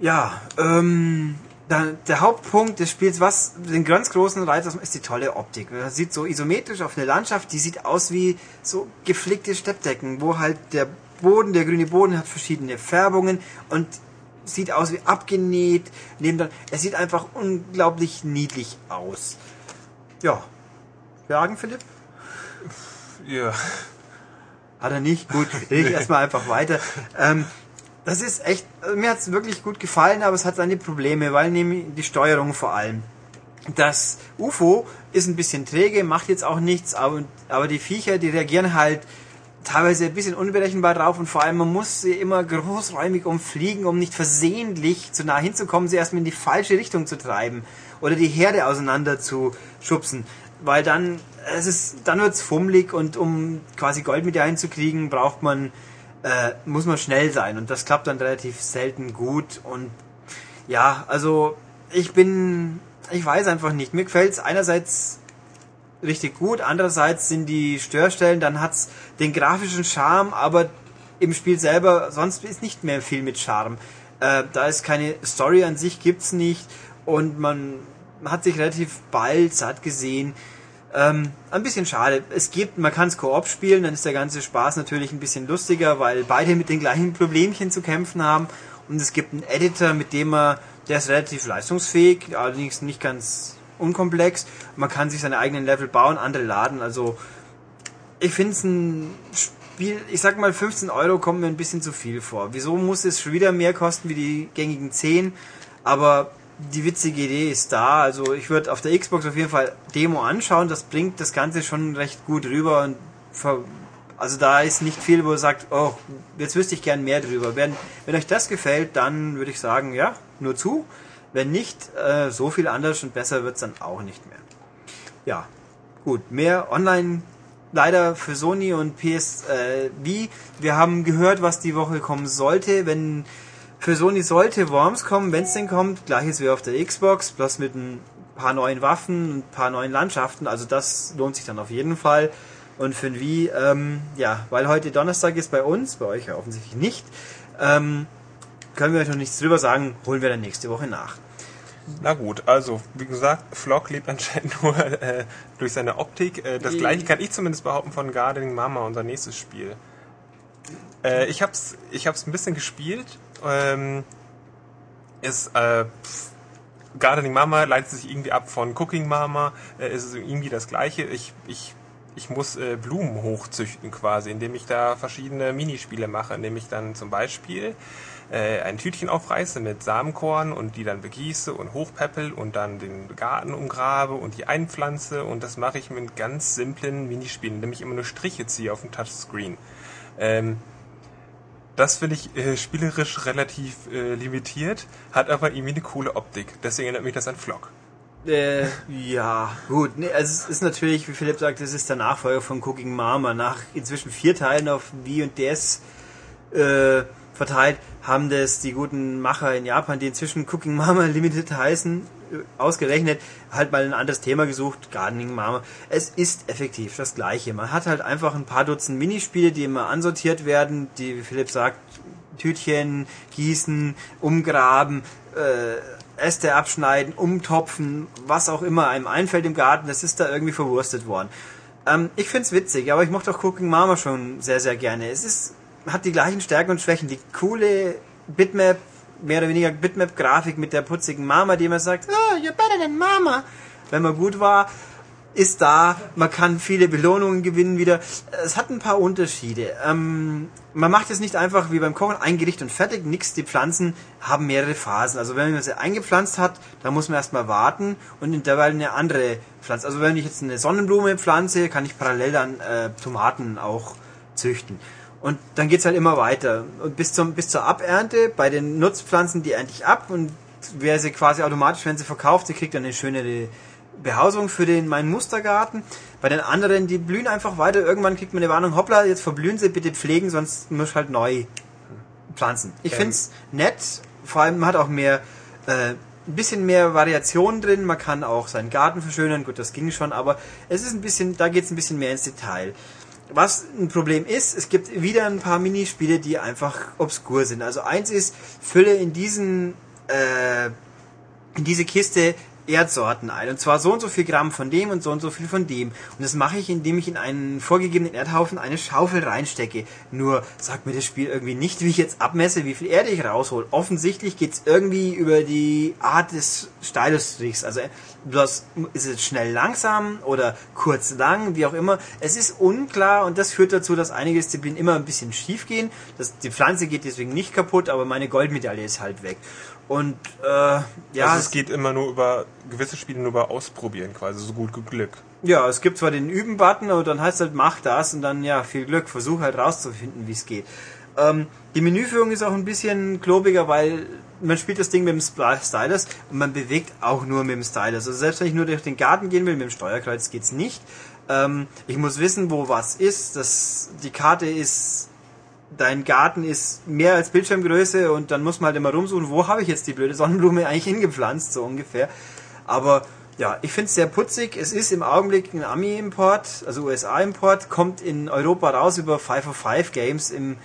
Ja, ähm, dann der Hauptpunkt des Spiels, was den ganz großen Reiz ist die tolle Optik. Das sieht so isometrisch auf eine Landschaft, die sieht aus wie so geflickte Steppdecken, wo halt der Boden, der grüne Boden hat verschiedene Färbungen und sieht aus wie abgenäht. Neben dann, es sieht einfach unglaublich niedlich aus. Ja. Fragen, Philipp? Ja. Hat er nicht? Gut, rede ich erstmal einfach weiter. Ähm, das ist echt, mir hat es wirklich gut gefallen, aber es hat seine Probleme, weil nämlich die Steuerung vor allem. Das UFO ist ein bisschen träge, macht jetzt auch nichts, aber, aber die Viecher, die reagieren halt teilweise ein bisschen unberechenbar drauf und vor allem man muss sie immer großräumig umfliegen, um nicht versehentlich zu nah hinzukommen, sie erstmal in die falsche Richtung zu treiben oder die Herde auseinander zu schubsen, weil dann es ist dann wird's fummelig und um quasi Goldmedaillen zu kriegen, braucht man äh, muss man schnell sein und das klappt dann relativ selten gut und ja, also ich bin, ich weiß einfach nicht. Mir gefällt es einerseits richtig gut, andererseits sind die Störstellen, dann hat's den grafischen Charme, aber im Spiel selber sonst ist nicht mehr viel mit Charme. Äh, da ist keine Story an sich, gibt's nicht und man hat sich relativ bald satt gesehen ähm, ein bisschen schade. Es gibt, man kann es Koop spielen, dann ist der ganze Spaß natürlich ein bisschen lustiger, weil beide mit den gleichen Problemchen zu kämpfen haben. Und es gibt einen Editor, mit dem man, der ist relativ leistungsfähig, allerdings nicht ganz unkomplex. Man kann sich seine eigenen Level bauen, andere laden. Also ich finde es ein Spiel, ich sag mal 15 Euro kommen mir ein bisschen zu viel vor. Wieso muss es schon wieder mehr kosten wie die gängigen 10? Aber die witzige Idee ist da. Also ich würde auf der Xbox auf jeden Fall Demo anschauen. Das bringt das Ganze schon recht gut rüber. Und also da ist nicht viel, wo ihr sagt, oh, jetzt wüsste ich gern mehr drüber. Wenn, wenn euch das gefällt, dann würde ich sagen, ja, nur zu. Wenn nicht, äh, so viel anders und besser wird's dann auch nicht mehr. Ja, gut. Mehr online leider für Sony und PSV. Äh, Wir haben gehört, was die Woche kommen sollte. Wenn für Sony sollte Worms kommen, wenn es denn kommt. Gleiches wie auf der Xbox, bloß mit ein paar neuen Waffen, ein paar neuen Landschaften. Also das lohnt sich dann auf jeden Fall. Und für ein Wii, ähm, ja, weil heute Donnerstag ist bei uns, bei euch ja offensichtlich nicht, ähm, können wir euch noch nichts drüber sagen, holen wir dann nächste Woche nach. Na gut, also wie gesagt, Flock lebt anscheinend nur äh, durch seine Optik. Äh, das gleiche kann ich zumindest behaupten von Gardening Mama, unser nächstes Spiel. Äh, ich hab's, ich hab's ein bisschen gespielt. Ähm, ist äh, Gardening Mama leitet sich irgendwie ab von Cooking Mama. Äh, ist irgendwie das gleiche. Ich, ich ich muss äh, Blumen hochzüchten quasi, indem ich da verschiedene Minispiele mache, indem ich dann zum Beispiel äh, ein Tütchen aufreiße mit Samenkorn und die dann begieße und hochpeppel und dann den Garten umgrabe und die einpflanze und das mache ich mit ganz simplen Minispielen, indem ich immer nur Striche ziehe auf dem Touchscreen. Ähm, das finde ich äh, spielerisch relativ äh, limitiert, hat aber irgendwie eine coole Optik. Deswegen erinnert mich das an Flock. Äh, ja, gut. Nee, also es ist natürlich, wie Philipp sagt, es ist der Nachfolger von Cooking Mama. Nach inzwischen vier Teilen auf Wii und DS äh, verteilt, haben das die guten Macher in Japan, die inzwischen Cooking Mama Limited heißen, ausgerechnet, halt mal ein anderes Thema gesucht, Gardening Mama. Es ist effektiv das gleiche. Man hat halt einfach ein paar Dutzend Minispiele, die immer ansortiert werden, die, wie Philipp sagt, Tütchen, gießen, umgraben, äh, Äste abschneiden, umtopfen, was auch immer einem einfällt im Garten, das ist da irgendwie verwurstet worden. Ähm, ich find's witzig, aber ich mochte auch Cooking Mama schon sehr, sehr gerne. Es ist, hat die gleichen Stärken und Schwächen. Die coole Bitmap, mehr oder weniger Bitmap-Grafik mit der putzigen Mama, die immer sagt, oh, you're better than Mama, wenn man gut war ist da, man kann viele Belohnungen gewinnen wieder. Es hat ein paar Unterschiede. Ähm, man macht es nicht einfach wie beim Kochen, ein Gericht und fertig, nix. Die Pflanzen haben mehrere Phasen. Also wenn man sie eingepflanzt hat, dann muss man erstmal warten und in derweil eine andere Pflanze. Also wenn ich jetzt eine Sonnenblume pflanze, kann ich parallel dann äh, Tomaten auch züchten. Und dann geht's halt immer weiter. Und bis, zum, bis zur Abernte, bei den Nutzpflanzen, die ernte ich ab und wer sie quasi automatisch, wenn sie verkauft, sie kriegt dann eine schönere Behausung für den meinen Mustergarten. Bei den anderen, die blühen einfach weiter. Irgendwann kriegt man eine Warnung, hoppla, jetzt verblühen sie, bitte pflegen, sonst muss halt neu pflanzen. Ich ähm. find's nett, vor allem man hat auch mehr, äh, ein bisschen mehr Variation drin, man kann auch seinen Garten verschönern, gut, das ging schon, aber es ist ein bisschen, da geht's ein bisschen mehr ins Detail. Was ein Problem ist, es gibt wieder ein paar Minispiele, die einfach obskur sind. Also eins ist, fülle in diesen, äh, in diese Kiste Erdsorten ein. Und zwar so und so viel Gramm von dem und so und so viel von dem. Und das mache ich, indem ich in einen vorgegebenen Erdhaufen eine Schaufel reinstecke. Nur sagt mir das Spiel irgendwie nicht, wie ich jetzt abmesse, wie viel Erde ich raushol. Offensichtlich geht's irgendwie über die Art des Stylus-Strichs. Also bloß ist es schnell langsam oder kurz lang, wie auch immer. Es ist unklar und das führt dazu, dass einige Disziplinen immer ein bisschen schief gehen. Das, die Pflanze geht deswegen nicht kaputt, aber meine Goldmedaille ist halt weg. Und äh, ja. Also es geht immer nur über gewisse Spiele nur über Ausprobieren quasi, so gut Glück. Ja, es gibt zwar den Üben-Button, aber dann heißt halt, mach das und dann ja, viel Glück, versuch halt rauszufinden, wie es geht. Ähm, die Menüführung ist auch ein bisschen klobiger, weil man spielt das Ding mit dem Stylus und man bewegt auch nur mit dem Stylus. Also selbst wenn ich nur durch den Garten gehen will, mit dem Steuerkreuz geht's nicht. Ähm, ich muss wissen, wo was ist. Das, die Karte ist dein Garten ist mehr als Bildschirmgröße und dann muss man halt immer rumsuchen, wo habe ich jetzt die blöde Sonnenblume eigentlich hingepflanzt, so ungefähr. Aber ja, ich finde es sehr putzig. Es ist im Augenblick ein Ami-Import, also USA-Import, kommt in Europa raus über 505 Games im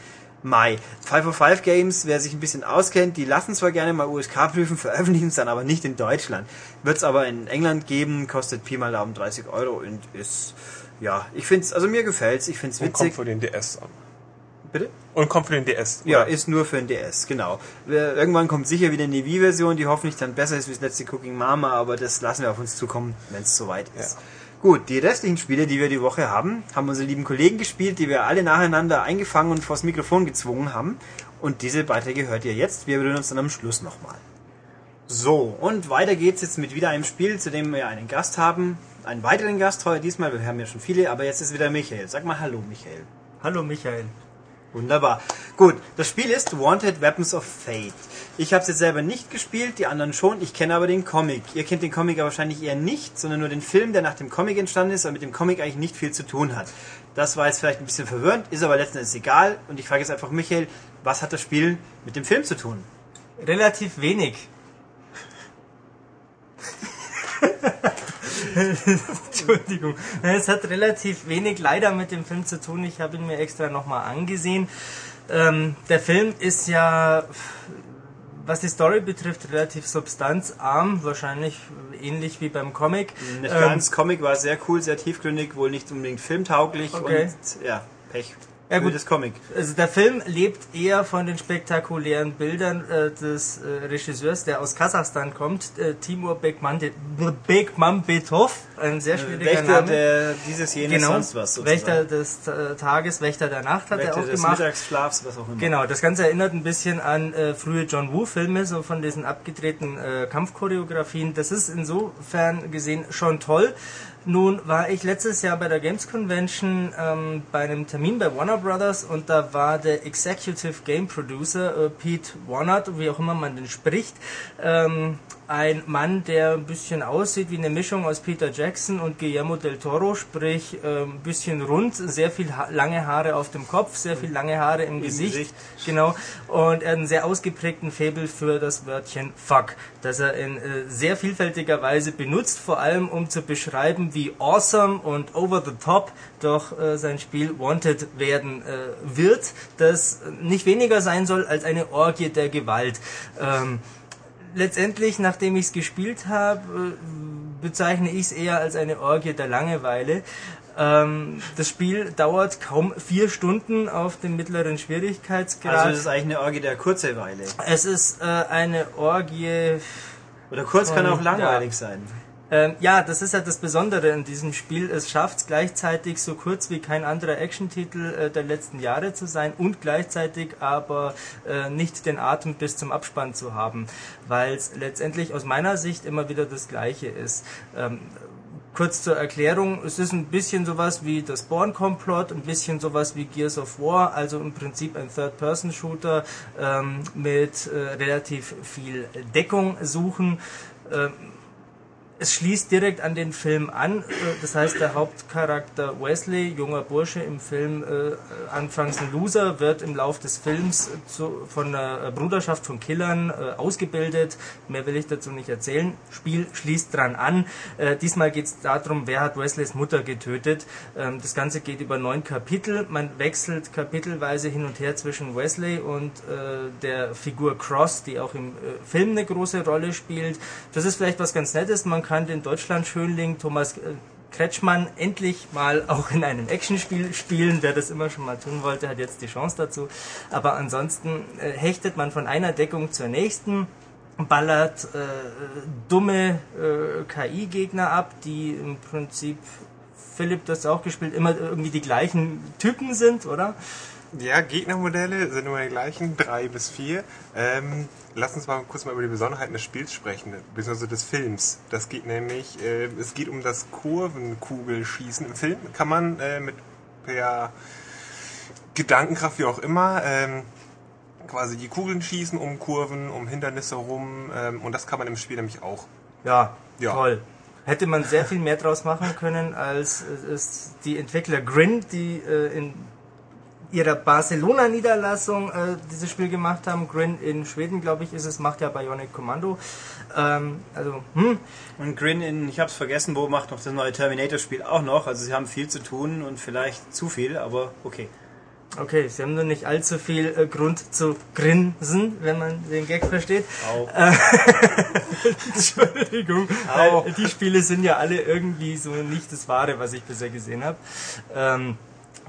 Mai. 505 Games, wer sich ein bisschen auskennt, die lassen zwar gerne mal USK prüfen, veröffentlichen es dann aber nicht in Deutschland. Wird es aber in England geben, kostet Pi mal Daumen 30 Euro und ist, ja, ich finde es, also mir gefällt es, ich finde es witzig. Und kommt für den DS an. Bitte? Und kommt für den DS. Oder? Ja, ist nur für den DS, genau. Irgendwann kommt sicher wieder eine Wii-Version, die hoffentlich dann besser ist wie das letzte Cooking Mama, aber das lassen wir auf uns zukommen, wenn es soweit ist. Ja. Gut, die restlichen Spiele, die wir die Woche haben, haben unsere lieben Kollegen gespielt, die wir alle nacheinander eingefangen und vors Mikrofon gezwungen haben. Und diese Beiträge hört ihr jetzt. Wir berühren uns dann am Schluss nochmal. So, und weiter geht's jetzt mit wieder einem Spiel, zu dem wir einen Gast haben. Einen weiteren Gast heute diesmal. Wir haben ja schon viele, aber jetzt ist wieder Michael. Sag mal Hallo, Michael. Hallo, Michael. Wunderbar. Gut, das Spiel ist Wanted Weapons of Fate. Ich habe es jetzt selber nicht gespielt, die anderen schon. Ich kenne aber den Comic. Ihr kennt den Comic aber wahrscheinlich eher nicht, sondern nur den Film, der nach dem Comic entstanden ist, aber mit dem Comic eigentlich nicht viel zu tun hat. Das war jetzt vielleicht ein bisschen verwirrend, ist aber letzten Endes egal. Und ich frage jetzt einfach Michael, was hat das Spiel mit dem Film zu tun? Relativ wenig. Entschuldigung. Es hat relativ wenig leider mit dem Film zu tun. Ich habe ihn mir extra nochmal angesehen. Ähm, der Film ist ja, was die Story betrifft, relativ substanzarm. Wahrscheinlich ähnlich wie beim Comic. Nicht ganz. Comic war sehr cool, sehr tiefgründig, wohl nicht unbedingt filmtauglich Okay. und ja, Pech. Ja, gut. Das Comic. Also der Film lebt eher von den spektakulären Bildern äh, des äh, Regisseurs, der aus Kasachstan kommt, äh, Timur Bekmambetov, ein sehr schwieriger Wächter Name. der dieses jenes genau, sonst was sozusagen. Wächter des äh, Tages, Wächter der Nacht hat Wächter er auch des gemacht. Mittagsschlafs, was auch immer. Genau, das Ganze erinnert ein bisschen an äh, frühe John Woo-Filme, so von diesen abgedrehten äh, Kampfchoreografien. Das ist insofern gesehen schon toll. Nun war ich letztes Jahr bei der Games Convention ähm, bei einem Termin bei Warner Brothers und da war der Executive Game Producer äh, Pete Warner, wie auch immer man den spricht, ähm, ein Mann, der ein bisschen aussieht wie eine Mischung aus Peter Jackson und Guillermo del Toro, sprich äh, ein bisschen rund, sehr viel ha lange Haare auf dem Kopf, sehr viel lange Haare im, Gesicht, Gesicht. genau, und er hat einen sehr ausgeprägten Faible für das Wörtchen Fuck, das er in äh, sehr vielfältiger Weise benutzt, vor allem um zu beschreiben, wie awesome und over the top doch äh, sein Spiel Wanted werden äh, wird, das nicht weniger sein soll als eine Orgie der Gewalt. Ähm, letztendlich, nachdem ich es gespielt habe, äh, bezeichne ich es eher als eine Orgie der Langeweile. Ähm, das Spiel dauert kaum vier Stunden auf dem mittleren Schwierigkeitsgrad. Also das ist eigentlich eine Orgie der Kurzeweile. es ist äh, eine Orgie. Oder kurz kann auch langweilig sein. Ähm, ja, das ist ja das Besondere in diesem Spiel. Es schafft es gleichzeitig so kurz wie kein anderer Actiontitel äh, der letzten Jahre zu sein und gleichzeitig aber äh, nicht den Atem bis zum Abspann zu haben, weil es letztendlich aus meiner Sicht immer wieder das Gleiche ist. Ähm, Kurz zur Erklärung, es ist ein bisschen sowas wie das Born-Komplott, ein bisschen sowas wie Gears of War, also im Prinzip ein Third-Person-Shooter ähm, mit äh, relativ viel Deckung suchen. Ähm, es schließt direkt an den Film an. Äh, Das heißt, der Hauptcharakter Wesley, junger Bursche im Film, äh, anfangs ein Loser, wird im Lauf des Films zu, von einer Bruderschaft von Killern äh, ausgebildet. Mehr will ich dazu nicht erzählen. Spiel schließt dran an. Äh, diesmal geht es darum, wer hat Wesleys Mutter getötet. Ähm, das Ganze geht über neun Kapitel. Man wechselt kapitelweise hin und her zwischen Wesley und äh, der Figur Cross, die auch im äh, Film eine große Rolle spielt. Das ist vielleicht was ganz Nettes. Man kann den Deutschland-Schönling Thomas äh, Kretschmann endlich mal auch in einem Actionspiel spielen. Wer das immer schon mal tun wollte, hat jetzt die Chance dazu. Aber ansonsten äh, hechtet man von einer Deckung zur nächsten ballert äh, dumme äh, KI-Gegner ab, die im Prinzip, Philipp das auch gespielt, immer irgendwie die gleichen Typen sind, oder? Ja, Gegnermodelle sind immer die gleichen, drei bis vier. Ähm, lass uns mal kurz mal über die Besonderheiten des Spiels sprechen, beziehungsweise des Films. Das geht nämlich, äh, es geht um das Kurvenkugelschießen. Im Film kann man äh, mit per Gedankenkraft, wie auch immer, ähm, quasi die Kugeln schießen um Kurven, um Hindernisse rum ähm, und das kann man im Spiel nämlich auch. Ja, Ja. toll. Hätte man sehr viel mehr draus machen können, als es die Entwickler Grin, die äh, in ihrer Barcelona-Niederlassung äh, dieses Spiel gemacht haben. Grin in Schweden, glaube ich, ist es, macht ja Bionic Commando. Ähm, also, hm, Und Grin in, ich hab's vergessen, wo macht noch das neue Terminator-Spiel auch noch. Also sie haben viel zu tun und vielleicht zu viel, aber okay. Okay, Sie haben nur nicht allzu viel äh, Grund zu grinsen, wenn man den Gag versteht. Au. Entschuldigung, Au. die Spiele sind ja alle irgendwie so nicht das Wahre, was ich bisher gesehen habe. Ähm,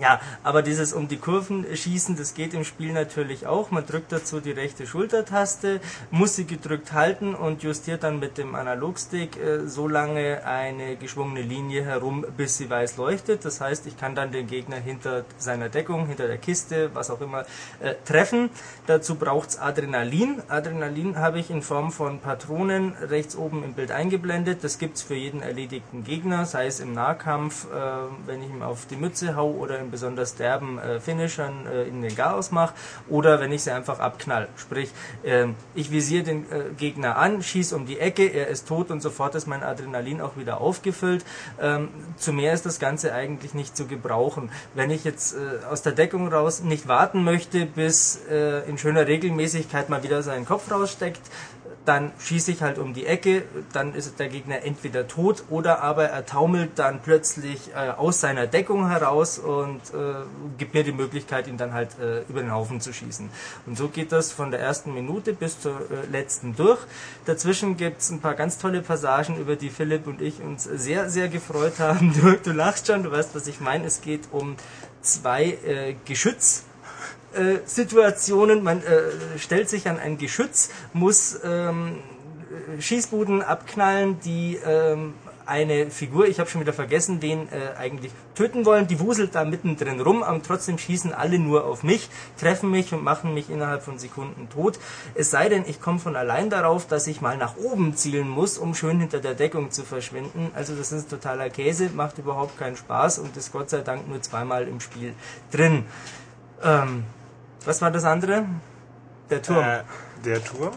ja, aber dieses um die Kurven schießen, das geht im Spiel natürlich auch. Man drückt dazu die rechte Schultertaste, muss sie gedrückt halten und justiert dann mit dem Analogstick äh, so lange eine geschwungene Linie herum, bis sie weiß leuchtet. Das heißt, ich kann dann den Gegner hinter seiner Deckung, hinter der Kiste, was auch immer, äh, treffen. Dazu braucht's Adrenalin. Adrenalin habe ich in Form von Patronen rechts oben im Bild eingeblendet. Das gibt's für jeden erledigten Gegner, sei es im Nahkampf, äh, wenn ich ihm auf die Mütze hau oder im besonders derben äh, Finishern äh, in den Garaus mache oder wenn ich sie einfach abknall. Sprich, ähm, ich visiere den äh, Gegner an, schieße um die Ecke, er ist tot und sofort ist mein Adrenalin auch wieder aufgefüllt. Ähm, zu mehr ist das Ganze eigentlich nicht zu gebrauchen. Wenn ich jetzt äh, aus der Deckung raus nicht warten möchte, bis äh, in schöner Regelmäßigkeit mal wieder seinen Kopf raussteckt, dann schieße ich halt um die Ecke, dann ist der Gegner entweder tot oder aber er taumelt dann plötzlich äh, aus seiner Deckung heraus und äh, gibt mir die Möglichkeit, ihn dann halt äh, über den Haufen zu schießen. Und so geht das von der ersten Minute bis zur äh, letzten durch. Dazwischen gibt es ein paar ganz tolle Passagen, über die Philipp und ich uns sehr, sehr gefreut haben. Du, du lachst schon, du weißt, was ich meine. Es geht um zwei äh, Geschütz. Äh, Situationen, man äh, stellt sich an ein Geschütz, muss ähm, Schießbuden abknallen, die ähm, eine Figur, ich habe schon wieder vergessen, wen äh, eigentlich töten wollen. Die wuselt da mittendrin rum, aber trotzdem schießen alle nur auf mich, treffen mich und machen mich innerhalb von Sekunden tot. Es sei denn, ich komme von allein darauf, dass ich mal nach oben zielen muss, um schön hinter der Deckung zu verschwinden. Also das ist totaler Käse, macht überhaupt keinen Spaß und ist Gott sei Dank nur zweimal im Spiel drin. Ähm, was war das andere? Der Turm. Äh, der Turm?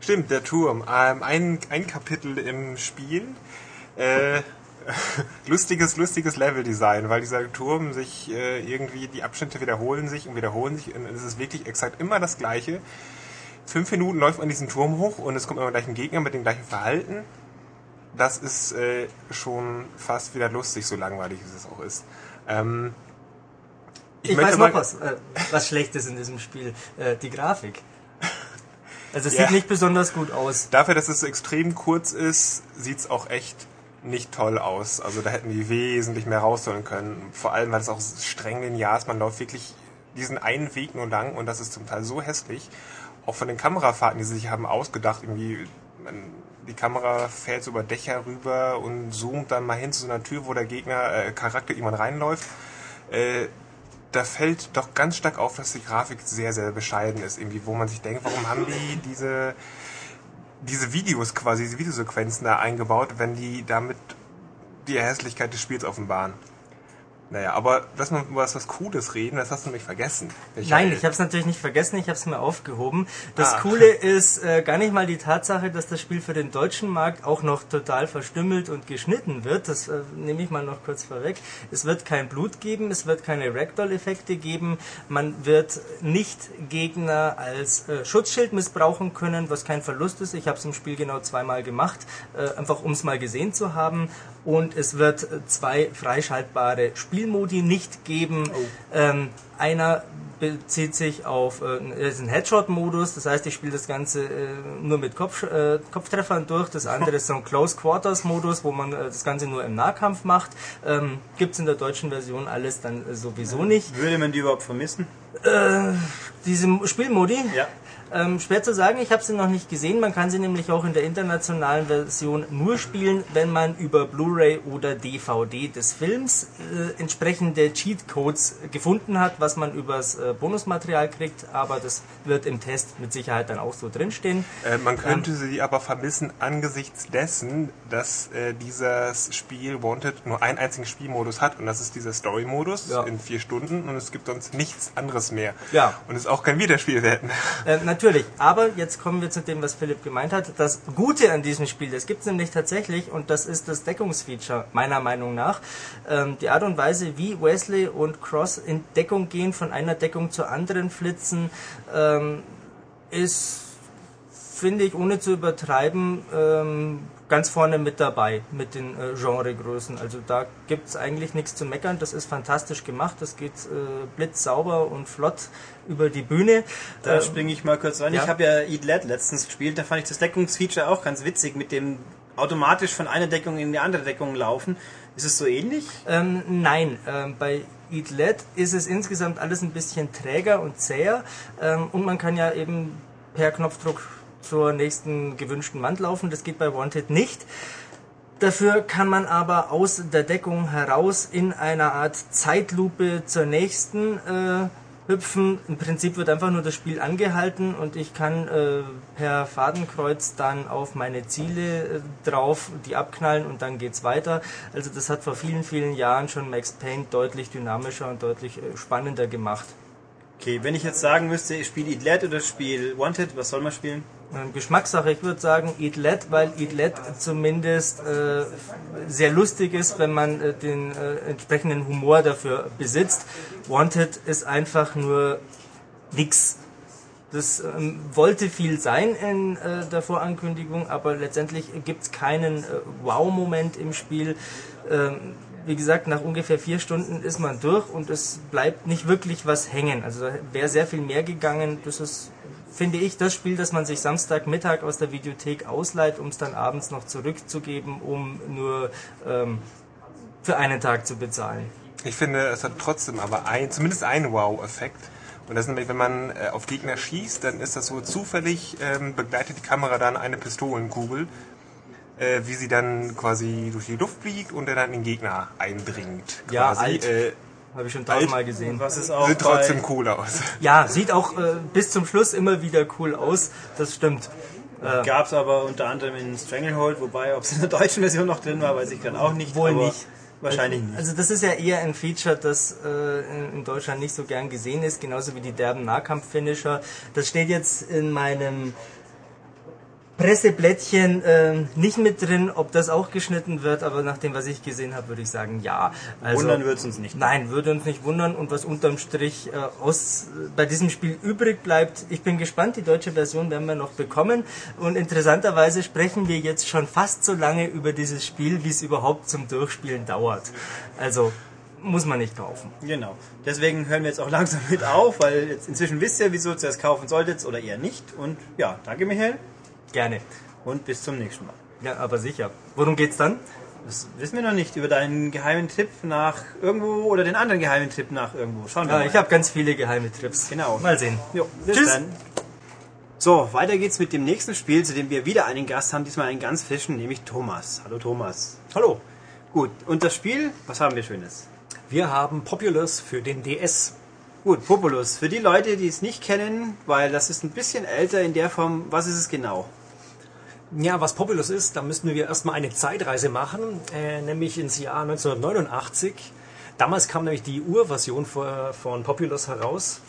Stimmt, der Turm. Ähm, ein, ein Kapitel im Spiel. Äh, lustiges, lustiges Leveldesign, weil dieser Turm sich äh, irgendwie, die Abschnitte wiederholen sich und wiederholen sich und es ist wirklich exakt immer das gleiche. Fünf Minuten läuft man diesen Turm hoch und es kommt immer gleich ein Gegner mit dem gleichen Verhalten. Das ist äh, schon fast wieder lustig, so langweilig es auch ist. Ähm, ich, ich weiß noch was, äh, was Schlechtes in diesem Spiel. Äh, die Grafik. Also es ja. sieht nicht besonders gut aus. Dafür, dass es extrem kurz ist, sieht es auch echt nicht toll aus. Also da hätten die wesentlich mehr rausholen können. Vor allem, weil es auch streng linear ist. Man läuft wirklich diesen einen Weg nur lang und das ist zum Teil so hässlich. Auch von den Kamerafahrten, die sie sich haben ausgedacht, irgendwie, man, die Kamera fährt so über Dächer rüber und zoomt dann mal hin zu so einer Tür, wo der Gegner, äh, Charakter jemand reinläuft. Äh, da fällt doch ganz stark auf, dass die Grafik sehr, sehr bescheiden ist. Irgendwie, wo man sich denkt, warum haben die diese diese Videos quasi, diese Videosequenzen da eingebaut, wenn die damit die Hässlichkeit des Spiels offenbaren. Naja, aber lass mal über was, was Cooles reden, das hast du nämlich vergessen. Michael. Nein, ich habe es natürlich nicht vergessen, ich habe es mir aufgehoben. Das ah. Coole ist äh, gar nicht mal die Tatsache, dass das Spiel für den deutschen Markt auch noch total verstümmelt und geschnitten wird. Das äh, nehme ich mal noch kurz vorweg. Es wird kein Blut geben, es wird keine Ragdoll-Effekte geben, man wird nicht Gegner als äh, Schutzschild missbrauchen können, was kein Verlust ist. Ich habe es im Spiel genau zweimal gemacht, äh, einfach um es mal gesehen zu haben. Und es wird zwei freischaltbare Spielmodi nicht geben. Oh. Ähm, einer bezieht sich auf äh, ist ein Headshot-Modus, das heißt, ich spiele das Ganze äh, nur mit Kopf, äh, Kopftreffern durch. Das andere ist so ein Close Quarters-Modus, wo man äh, das Ganze nur im Nahkampf macht. Ähm, Gibt es in der deutschen Version alles dann äh, sowieso nicht. Würde man die überhaupt vermissen? Äh, diese Spielmodi? Ja. Ähm, schwer zu sagen, ich habe sie noch nicht gesehen. Man kann sie nämlich auch in der internationalen Version nur spielen, wenn man über Blu-ray oder DVD des Films äh, entsprechende Cheatcodes gefunden hat, was man übers äh, Bonusmaterial kriegt. Aber das wird im Test mit Sicherheit dann auch so drinstehen. Äh, man könnte ähm, sie aber vermissen angesichts dessen, dass äh, dieses Spiel Wanted nur einen einzigen Spielmodus hat und das ist dieser Story-Modus ja. in vier Stunden und es gibt sonst nichts anderes mehr. Ja. Und es ist auch kein Wiederspiel wert. Äh, Natürlich, aber jetzt kommen wir zu dem, was Philipp gemeint hat. Das Gute an diesem Spiel, das gibt es nämlich tatsächlich und das ist das Deckungsfeature, meiner Meinung nach. Ähm, die Art und Weise, wie Wesley und Cross in Deckung gehen, von einer Deckung zur anderen flitzen, ähm, ist, finde ich, ohne zu übertreiben, ähm, ganz vorne mit dabei mit den äh, Genregrößen. Also da gibt es eigentlich nichts zu meckern. Das ist fantastisch gemacht. Das geht äh, blitzsauber und flott über die Bühne. Da ähm, springe ich mal kurz rein. Ja. Ich habe ja Eat Led letztens gespielt. Da fand ich das Deckungsfeature auch ganz witzig mit dem automatisch von einer Deckung in die andere Deckung laufen. Ist es so ähnlich? Ähm, nein, ähm, bei Eat Led ist es insgesamt alles ein bisschen träger und zäher ähm, und man kann ja eben per Knopfdruck zur nächsten gewünschten Wand laufen. Das geht bei Wanted nicht. Dafür kann man aber aus der Deckung heraus in einer Art Zeitlupe zur nächsten äh, hüpfen. Im Prinzip wird einfach nur das Spiel angehalten und ich kann äh, per Fadenkreuz dann auf meine Ziele äh, drauf, die abknallen und dann geht's weiter. Also das hat vor vielen, vielen Jahren schon Max Payne deutlich dynamischer und deutlich äh, spannender gemacht. Okay, wenn ich jetzt sagen müsste, ich spiele Idlet oder spiele Wanted, was soll man spielen? Geschmackssache. Ich würde sagen Eat Let, weil Eat Let zumindest äh, sehr lustig ist, wenn man äh, den äh, entsprechenden Humor dafür besitzt. Wanted ist einfach nur nix. Das ähm, wollte viel sein in äh, der Vorankündigung, aber letztendlich gibt es keinen äh, Wow-Moment im Spiel. Ähm, wie gesagt, nach ungefähr vier Stunden ist man durch und es bleibt nicht wirklich was hängen. Also wäre sehr viel mehr gegangen. Das ist, finde ich, das Spiel, das man sich Samstagmittag aus der Videothek ausleiht, um es dann abends noch zurückzugeben, um nur ähm, für einen Tag zu bezahlen. Ich finde, es hat trotzdem aber ein, zumindest einen Wow-Effekt. Und das ist nämlich, wenn man äh, auf Gegner schießt, dann ist das so zufällig, ähm, begleitet die Kamera dann eine Pistolenkugel, äh, wie sie dann quasi durch die Luft fliegt und dann in den Gegner eindringt. Ja, quasi. alt. Äh, Habe ich schon tausendmal gesehen. Was ist auch sieht bei, trotzdem cool aus. Ja, sieht auch äh, bis zum Schluss immer wieder cool aus. Das stimmt. Äh, Gab es aber unter anderem in Stranglehold, wobei, ob es in der deutschen Version noch drin war, weiß ich dann auch nicht. Wohl nicht. Wahrscheinlich nicht. Also das ist ja eher ein Feature, das äh, in, in Deutschland nicht so gern gesehen ist, genauso wie die derben Nahkampf-Finisher. Das steht jetzt in meinem Presseblättchen äh, nicht mit drin, ob das auch geschnitten wird, aber nach dem, was ich gesehen habe, würde ich sagen, ja. Also, Wundern wird's uns nicht. Nein, würde uns nicht wundern und was unterm Strich äh, aus, bei diesem Spiel übrig bleibt, ich bin gespannt, die deutsche Version werden wir noch bekommen und interessanterweise sprechen wir jetzt schon fast so lange über dieses Spiel, wie es überhaupt zum Durchspielen dauert. Also muss man nicht kaufen. Genau. Deswegen hören wir jetzt auch langsam mit auf, weil jetzt inzwischen wisst ihr, wieso ihr es kaufen solltet oder eher nicht. Und ja, danke Michael Gerne. und bis zum nächsten Mal. Ja, aber sicher. Worum geht's dann? Das wissen wir noch nicht über deinen geheimen Tipp nach irgendwo oder den anderen geheimen Tipp nach irgendwo. Schauen wir Ja, mal. Ich habe ganz viele geheime Trips. Genau. Mal sehen. Jo, bis Tschüss. dann. So, weiter geht's mit dem nächsten Spiel, zu dem wir wieder einen Gast haben, diesmal einen ganz frischen, nämlich Thomas. Hallo Thomas. Hallo, Gut, und das Spiel, was haben wir Schönes? wir haben Populous für den DS. Gut, Populus. Für die Leute, die es nicht kennen, weil das ist ein bisschen älter in der Form, was ist es genau? Ja, was Populous ist, da müssten wir erstmal eine Zeitreise machen, äh, nämlich ins Jahr 1989. Damals kam nämlich die Urversion von, von Populous heraus.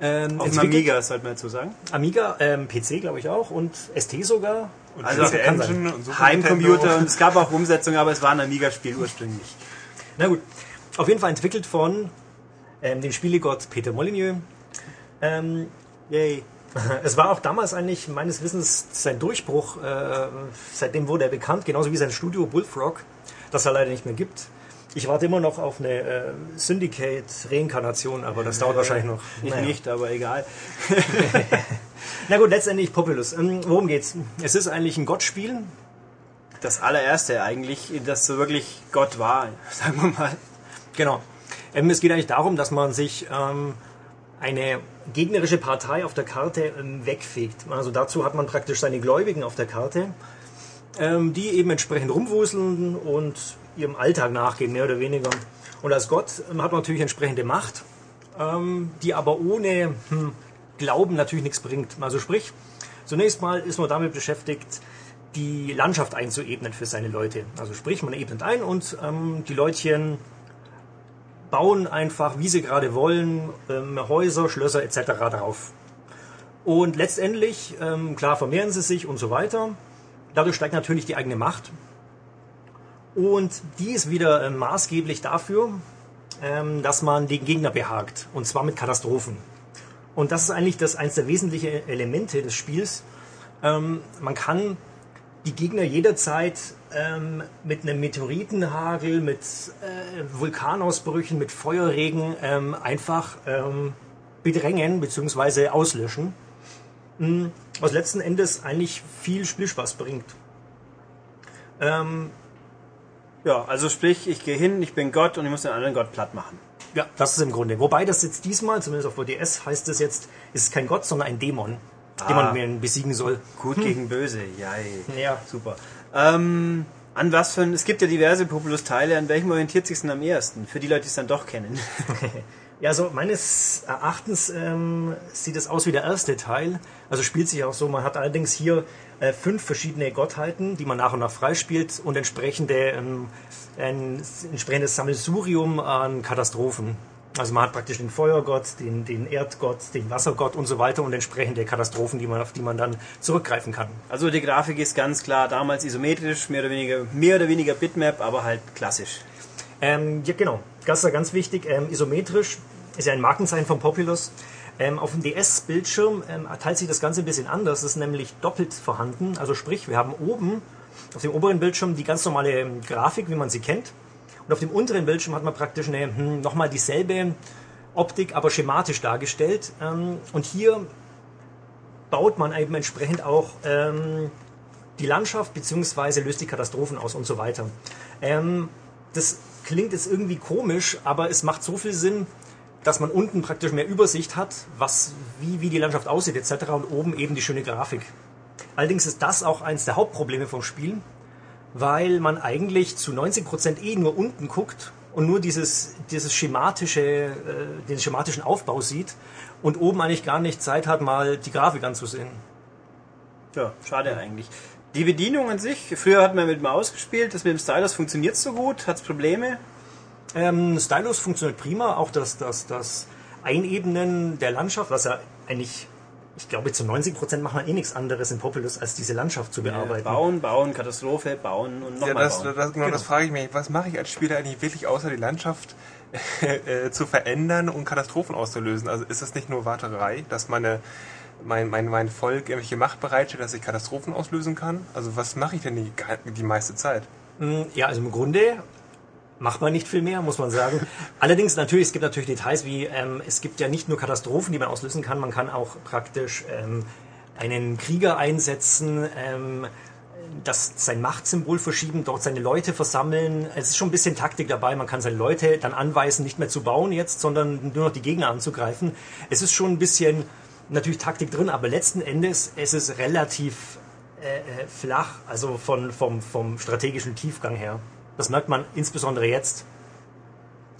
Ähm, Auf dem Amiga, sollte man dazu sagen. Amiga, ähm, PC glaube ich auch und ST sogar. Und Also, also kann sein. Engine und Super Heimcomputer und es gab auch Umsetzungen, aber es war ein Amiga-Spiel ursprünglich. Na gut, auf jeden Fall entwickelt von ähm, dem Spielegott Peter Molyneux. Ähm, Yay. Es war auch damals eigentlich meines Wissens sein Durchbruch. Äh, seitdem wurde er bekannt, genauso wie sein Studio Bullfrog, das er leider nicht mehr gibt. Ich warte immer noch auf eine äh, Syndicate-Reinkarnation, aber das dauert wahrscheinlich noch. Ich Naja. nicht, aber egal. Na gut, letztendlich Populous. Ähm, worum geht's? Es ist eigentlich ein Gottspiel. Das allererste eigentlich, das so wirklich Gott war, sagen wir mal. Genau. Ähm, es geht eigentlich darum, dass man sich ähm, eine gegnerische Partei auf der Karte ähm, wegfegt. Also dazu hat man praktisch seine Gläubigen auf der Karte, ähm, die eben entsprechend rumwuseln und ihrem Alltag nachgehen, mehr oder weniger. Und als Gott ähm, hat man natürlich entsprechende Macht, die aber ohne hm, Glauben natürlich nichts bringt. Also sprich, zunächst mal ist man damit beschäftigt, die Landschaft einzuebnen für seine Leute. Also sprich, man ebnet ein und die Leutchen bauen einfach, wie sie gerade wollen, ähm, Häuser, Schlösser etc. drauf. Und letztendlich, ähm, klar, vermehren sie sich und so weiter. Dadurch steigt natürlich die eigene Macht. Und die ist wieder ähm, maßgeblich dafür, ähm, dass man den Gegner behagt. Und zwar mit Katastrophen. Und das ist eigentlich das eines der wesentlichen Elemente des Spiels. Ähm, man kann die Gegner jederzeit ähm, mit einem Meteoritenhagel, mit äh, Vulkanausbrüchen, mit Feuerregen ähm, einfach ähm, bedrängen bzw. auslöschen. Mm, Was letzten Endes eigentlich viel Spielspaß bringt. Ähm, Ja, also sprich, ich gehe hin, ich bin Gott und ich muss den anderen Gott platt machen. ja, das ist im Grunde. Wobei das jetzt diesmal, zumindest auf VDS, heißt es jetzt, ist kein Gott, sondern ein Dämon, den Ah. man besiegen soll. Gut gegen böse, jai. Ja. Super. Ähm, an was für ein, es gibt ja diverse Populus-Teile, an welchem orientiert sich denn am ehesten? Für die Leute, die es dann doch kennen. Ja, also meines Erachtens ähm, sieht es aus wie der erste Teil. Also spielt sich auch so. Man hat allerdings hier äh, fünf verschiedene Gottheiten, die man nach und nach freispielt und entsprechende, ähm, ein entsprechendes Sammelsurium an Katastrophen. Also man hat praktisch den Feuergott, den, den Erdgott, den Wassergott und so weiter und entsprechende Katastrophen, die man, auf die man dann zurückgreifen kann. Also die Grafik ist ganz klar damals isometrisch, mehr oder weniger, mehr oder weniger Bitmap, aber halt klassisch. Ähm, ja, genau. Das ist ja ganz wichtig. Ähm, isometrisch ist ja ein Markenzeichen von Populous. Ähm, auf dem DS-Bildschirm ähm, teilt sich das Ganze ein bisschen anders. Das ist nämlich doppelt vorhanden. Also sprich, wir haben oben auf dem oberen Bildschirm die ganz normale ähm, Grafik, wie man sie kennt. Und auf dem unteren Bildschirm hat man praktisch hm, nochmal dieselbe Optik, aber schematisch dargestellt. Ähm, und hier baut man eben entsprechend auch ähm, die Landschaft beziehungsweise löst die Katastrophen aus und so weiter. Ähm, das klingt jetzt irgendwie komisch, aber es macht so viel Sinn, dass man unten praktisch mehr Übersicht hat, was, wie, wie die Landschaft aussieht etc. und oben eben die schöne Grafik. Allerdings ist das auch eines der Hauptprobleme vom Spiel, weil man eigentlich zu 90% eh nur unten guckt und nur dieses, dieses schematische, äh, den schematischen Aufbau sieht und oben eigentlich gar nicht Zeit hat, mal die Grafik anzusehen. Ja, schade eigentlich. Die Bedienung an sich, früher hat man mit Maus gespielt, das mit dem Stylus funktioniert so gut, hat es Probleme? Ähm, Stylus funktioniert prima, auch das, das, das Einebnen der Landschaft, was ja eigentlich, ich glaube, zu 90 Prozent macht man eh nichts anderes in Populous, als diese Landschaft zu bearbeiten. Bauen, bauen, Katastrophe, bauen und Ja, nochmal das, bauen. das, genau, das frage ich mich. Was mache ich als Spieler eigentlich wirklich, außer die Landschaft äh, zu verändern und Katastrophen auszulösen? Also ist das nicht nur Warterei, dass meine, mein, mein, mein Volk irgendwelche Macht bereitstellt, dass ich Katastrophen auslösen kann? Also was mache ich denn die, die meiste Zeit? Mm, Ja, also im Grunde macht man nicht viel mehr, muss man sagen. Allerdings natürlich, es gibt natürlich Details wie, ähm, es gibt ja nicht nur Katastrophen, die man auslösen kann, man kann auch praktisch ähm, einen Krieger einsetzen, ähm, das sein Machtsymbol verschieben, dort seine Leute versammeln. Es ist schon ein bisschen Taktik dabei. Man kann seine Leute dann anweisen, nicht mehr zu bauen jetzt, sondern nur noch die Gegner anzugreifen. Es ist schon ein bisschen natürlich Taktik drin, aber letzten Endes es ist relativ äh, äh, flach, also von, vom, vom strategischen Tiefgang her. Das merkt man insbesondere jetzt,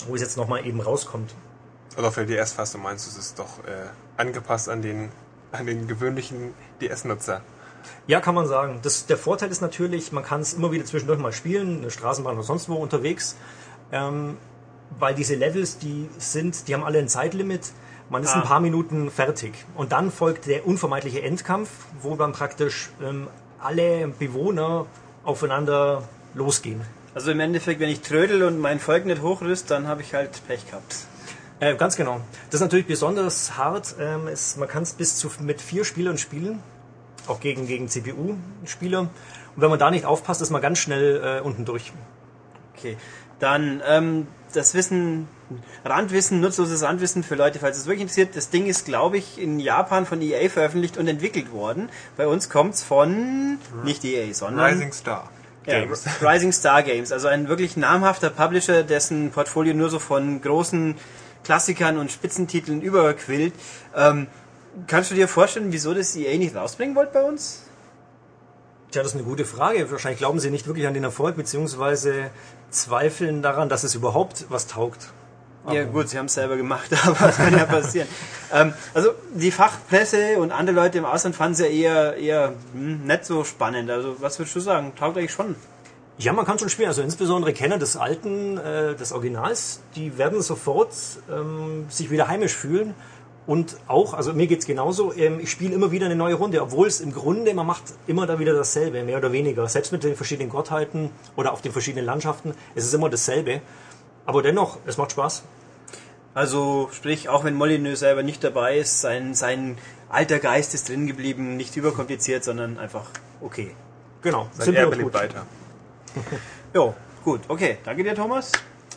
wo es jetzt nochmal eben rauskommt. Also auf der DS-Fassung meinst du, es ist doch äh, angepasst an den, an den gewöhnlichen DS-Nutzer? Ja, kann man sagen. Das, der Vorteil ist natürlich, man kann es immer wieder zwischendurch mal spielen, eine Straßenbahn oder sonst wo unterwegs, ähm, weil diese Levels, die sind, die haben alle ein Zeitlimit. Man ist Ah. ein paar Minuten fertig. Und dann folgt der unvermeidliche Endkampf, wo dann praktisch ähm, alle Bewohner aufeinander losgehen. Also im Endeffekt, wenn ich trödel und mein Volk nicht hochrüst, dann habe ich halt Pech gehabt. Äh, ganz genau. Das ist natürlich besonders hart. Ähm, es, man kann es bis zu mit vier Spielern spielen, auch gegen, gegen CPU-Spieler. Und wenn man da nicht aufpasst, ist man ganz schnell äh, unten durch. Okay, dann ähm, das Wissen, Randwissen, nutzloses Randwissen für Leute, falls es wirklich interessiert. Das Ding ist, glaube ich, in Japan von EA veröffentlicht und entwickelt worden. Bei uns kommt's von nicht EA, sondern Rising Star Ja, Games. Rising Star Games, also ein wirklich namhafter Publisher, dessen Portfolio nur so von großen Klassikern und Spitzentiteln überquillt. Ähm, kannst du dir vorstellen, wieso das EA nicht rausbringen wollt bei uns? Tja, das ist eine gute Frage. Wahrscheinlich glauben sie nicht wirklich an den Erfolg, beziehungsweise zweifeln daran, dass es überhaupt was taugt. Ja gut, sie haben es selber gemacht, aber das kann ja passieren. ähm, also die Fachpresse und andere Leute im Ausland fanden es ja eher, eher hm, nicht so spannend. Also was würdest du sagen? Taugt eigentlich schon. Ja, man kann schon spielen. Also insbesondere Kenner des alten, äh, des Originals, die werden sofort ähm, sich wieder heimisch fühlen. Und auch, also mir geht's genauso, ähm, ich spiele immer wieder eine neue Runde, obwohl es im Grunde, man macht immer da wieder dasselbe, mehr oder weniger. Selbst mit den verschiedenen Gottheiten oder auf den verschiedenen Landschaften, es ist immer dasselbe. Aber dennoch, es macht Spaß. Also sprich, auch wenn Molyneux selber nicht dabei ist, sein, sein alter Geist ist drin geblieben, nicht überkompliziert, sondern einfach okay. Genau. Sein Erbe lebt gut. weiter. Jo, gut, okay. Danke dir, Thomas.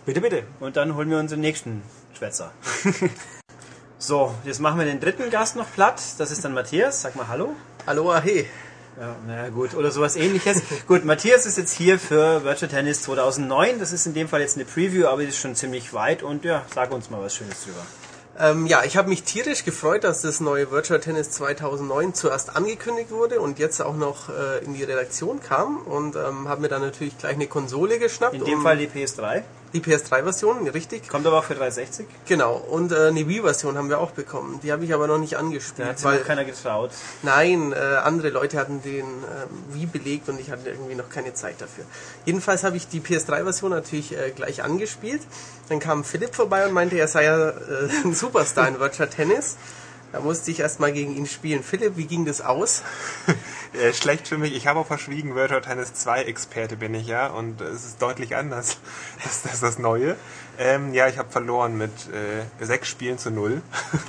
Bitte, bitte. Und dann holen wir unseren nächsten Schwätzer. so, jetzt machen wir den dritten Gast noch platt. Das ist dann Matthias. Sag mal Hallo. Hallo, Ahe. Ja, naja, gut. Oder sowas ähnliches. gut, Matthias ist jetzt hier für Virtual Tennis 2009. Das ist in dem Fall jetzt eine Preview, aber die ist schon ziemlich weit. Und ja, sag uns mal was Schönes drüber. Ähm, ja, ich habe mich tierisch gefreut, dass das neue Virtual Tennis 2009 zuerst angekündigt wurde und jetzt auch noch äh, in die Redaktion kam und ähm, habe mir dann natürlich gleich eine Konsole geschnappt. In dem um- Fall die PS3. Die PS3-Version, richtig. Kommt aber auch für 360. Genau. Und äh, eine Wii-Version haben wir auch bekommen. Die habe ich aber noch nicht Da angespielt, hat sich weil noch keiner getraut. Nein, äh, andere Leute hatten den ähm, Wii belegt und ich hatte irgendwie noch keine Zeit dafür. Jedenfalls habe ich die PS3-Version natürlich äh, gleich angespielt. Dann kam Philipp vorbei und meinte, er sei ja äh, ein Superstar in Virtual Tennis. Da musste ich erstmal gegen ihn spielen. Philipp, wie ging das aus? Äh, schlecht für mich. Ich habe auch verschwiegen, Virtual Tennis 2 Experte bin ich ja und es ist deutlich anders. Das, das ist das Neue. Ähm, ja, ich habe verloren mit äh, sechs Spielen zu null.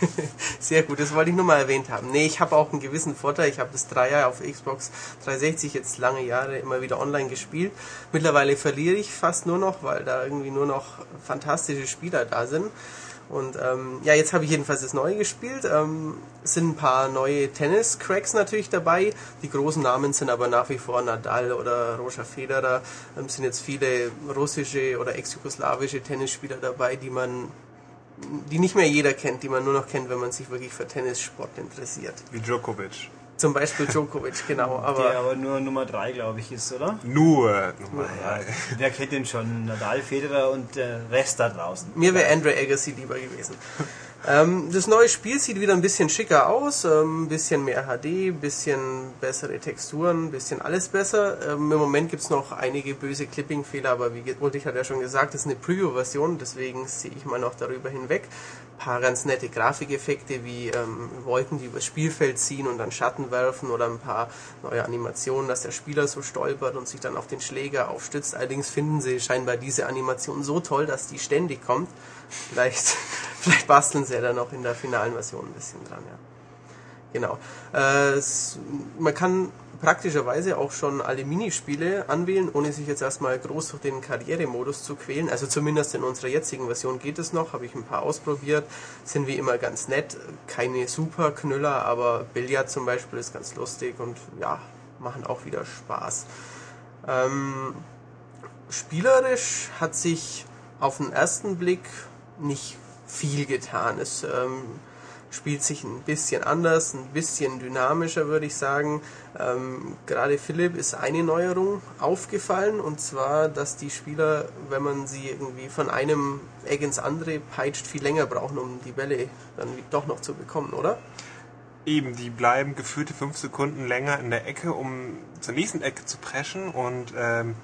Sehr gut, das wollte ich nur mal erwähnt haben. Nee, ich habe auch einen gewissen Vorteil. Ich habe das Dreier auf Xbox 360 jetzt lange Jahre immer wieder online gespielt. Mittlerweile verliere ich fast nur noch, weil da irgendwie nur noch fantastische Spieler da sind. Und ähm, ja, jetzt habe ich jedenfalls das Neue gespielt. Ähm, es sind ein paar neue Tennis-Cracks natürlich dabei. Die großen Namen sind aber nach wie vor Nadal oder Roger Federer. Ähm, sind jetzt viele russische oder ex-jugoslawische Tennisspieler dabei, die man die nicht mehr jeder kennt, die man nur noch kennt, wenn man sich wirklich für Tennissport interessiert. Wie Djokovic. Zum Beispiel Djokovic, genau. Aber der aber nur Nummer 3, glaube ich, ist, oder? Nur Nummer Ja, wer kennt den schon? Nadal, Federer und der Rest da draußen. Mir wäre Andre Agassi lieber gewesen. Ähm, das neue Spiel sieht wieder ein bisschen schicker aus, ähm, ein bisschen mehr HD, ein bisschen bessere Texturen, ein bisschen alles besser. Ähm, Im Moment gibt es noch einige böse Clipping-Fehler, aber wie Ulrich hat ja schon gesagt, das ist eine Preview-Version, deswegen sehe ich mal noch darüber hinweg. Paar ganz nette Grafikeffekte wie ähm, Wolken, die übers Spielfeld ziehen und dann Schatten werfen oder ein paar neue Animationen, dass der Spieler so stolpert und sich dann auf den Schläger aufstützt. Allerdings finden sie scheinbar diese Animation so toll, dass die ständig kommt. Vielleicht, vielleicht basteln sie ja dann noch in der finalen Version ein bisschen dran, ja. Genau. Äh, man kann praktischerweise auch schon alle Minispiele anwählen, ohne sich jetzt erstmal groß durch den Karrieremodus zu quälen. Also zumindest in unserer jetzigen Version geht es noch, habe ich ein paar ausprobiert, sind wie immer ganz nett, keine super Knüller, aber Billard zum Beispiel ist ganz lustig und ja, machen auch wieder Spaß. Ähm, spielerisch hat sich auf den ersten Blick nicht viel getan. Es ähm, spielt sich ein bisschen anders, ein bisschen dynamischer, würde ich sagen. Ähm, gerade Philipp ist eine Neuerung aufgefallen und zwar, dass die Spieler, wenn man sie irgendwie von einem Eck ins andere peitscht, viel länger brauchen, um die Bälle dann doch noch zu bekommen, oder? Eben, die bleiben gefühlte fünf Sekunden länger in der Ecke, um zur nächsten Ecke zu preschen und ähm,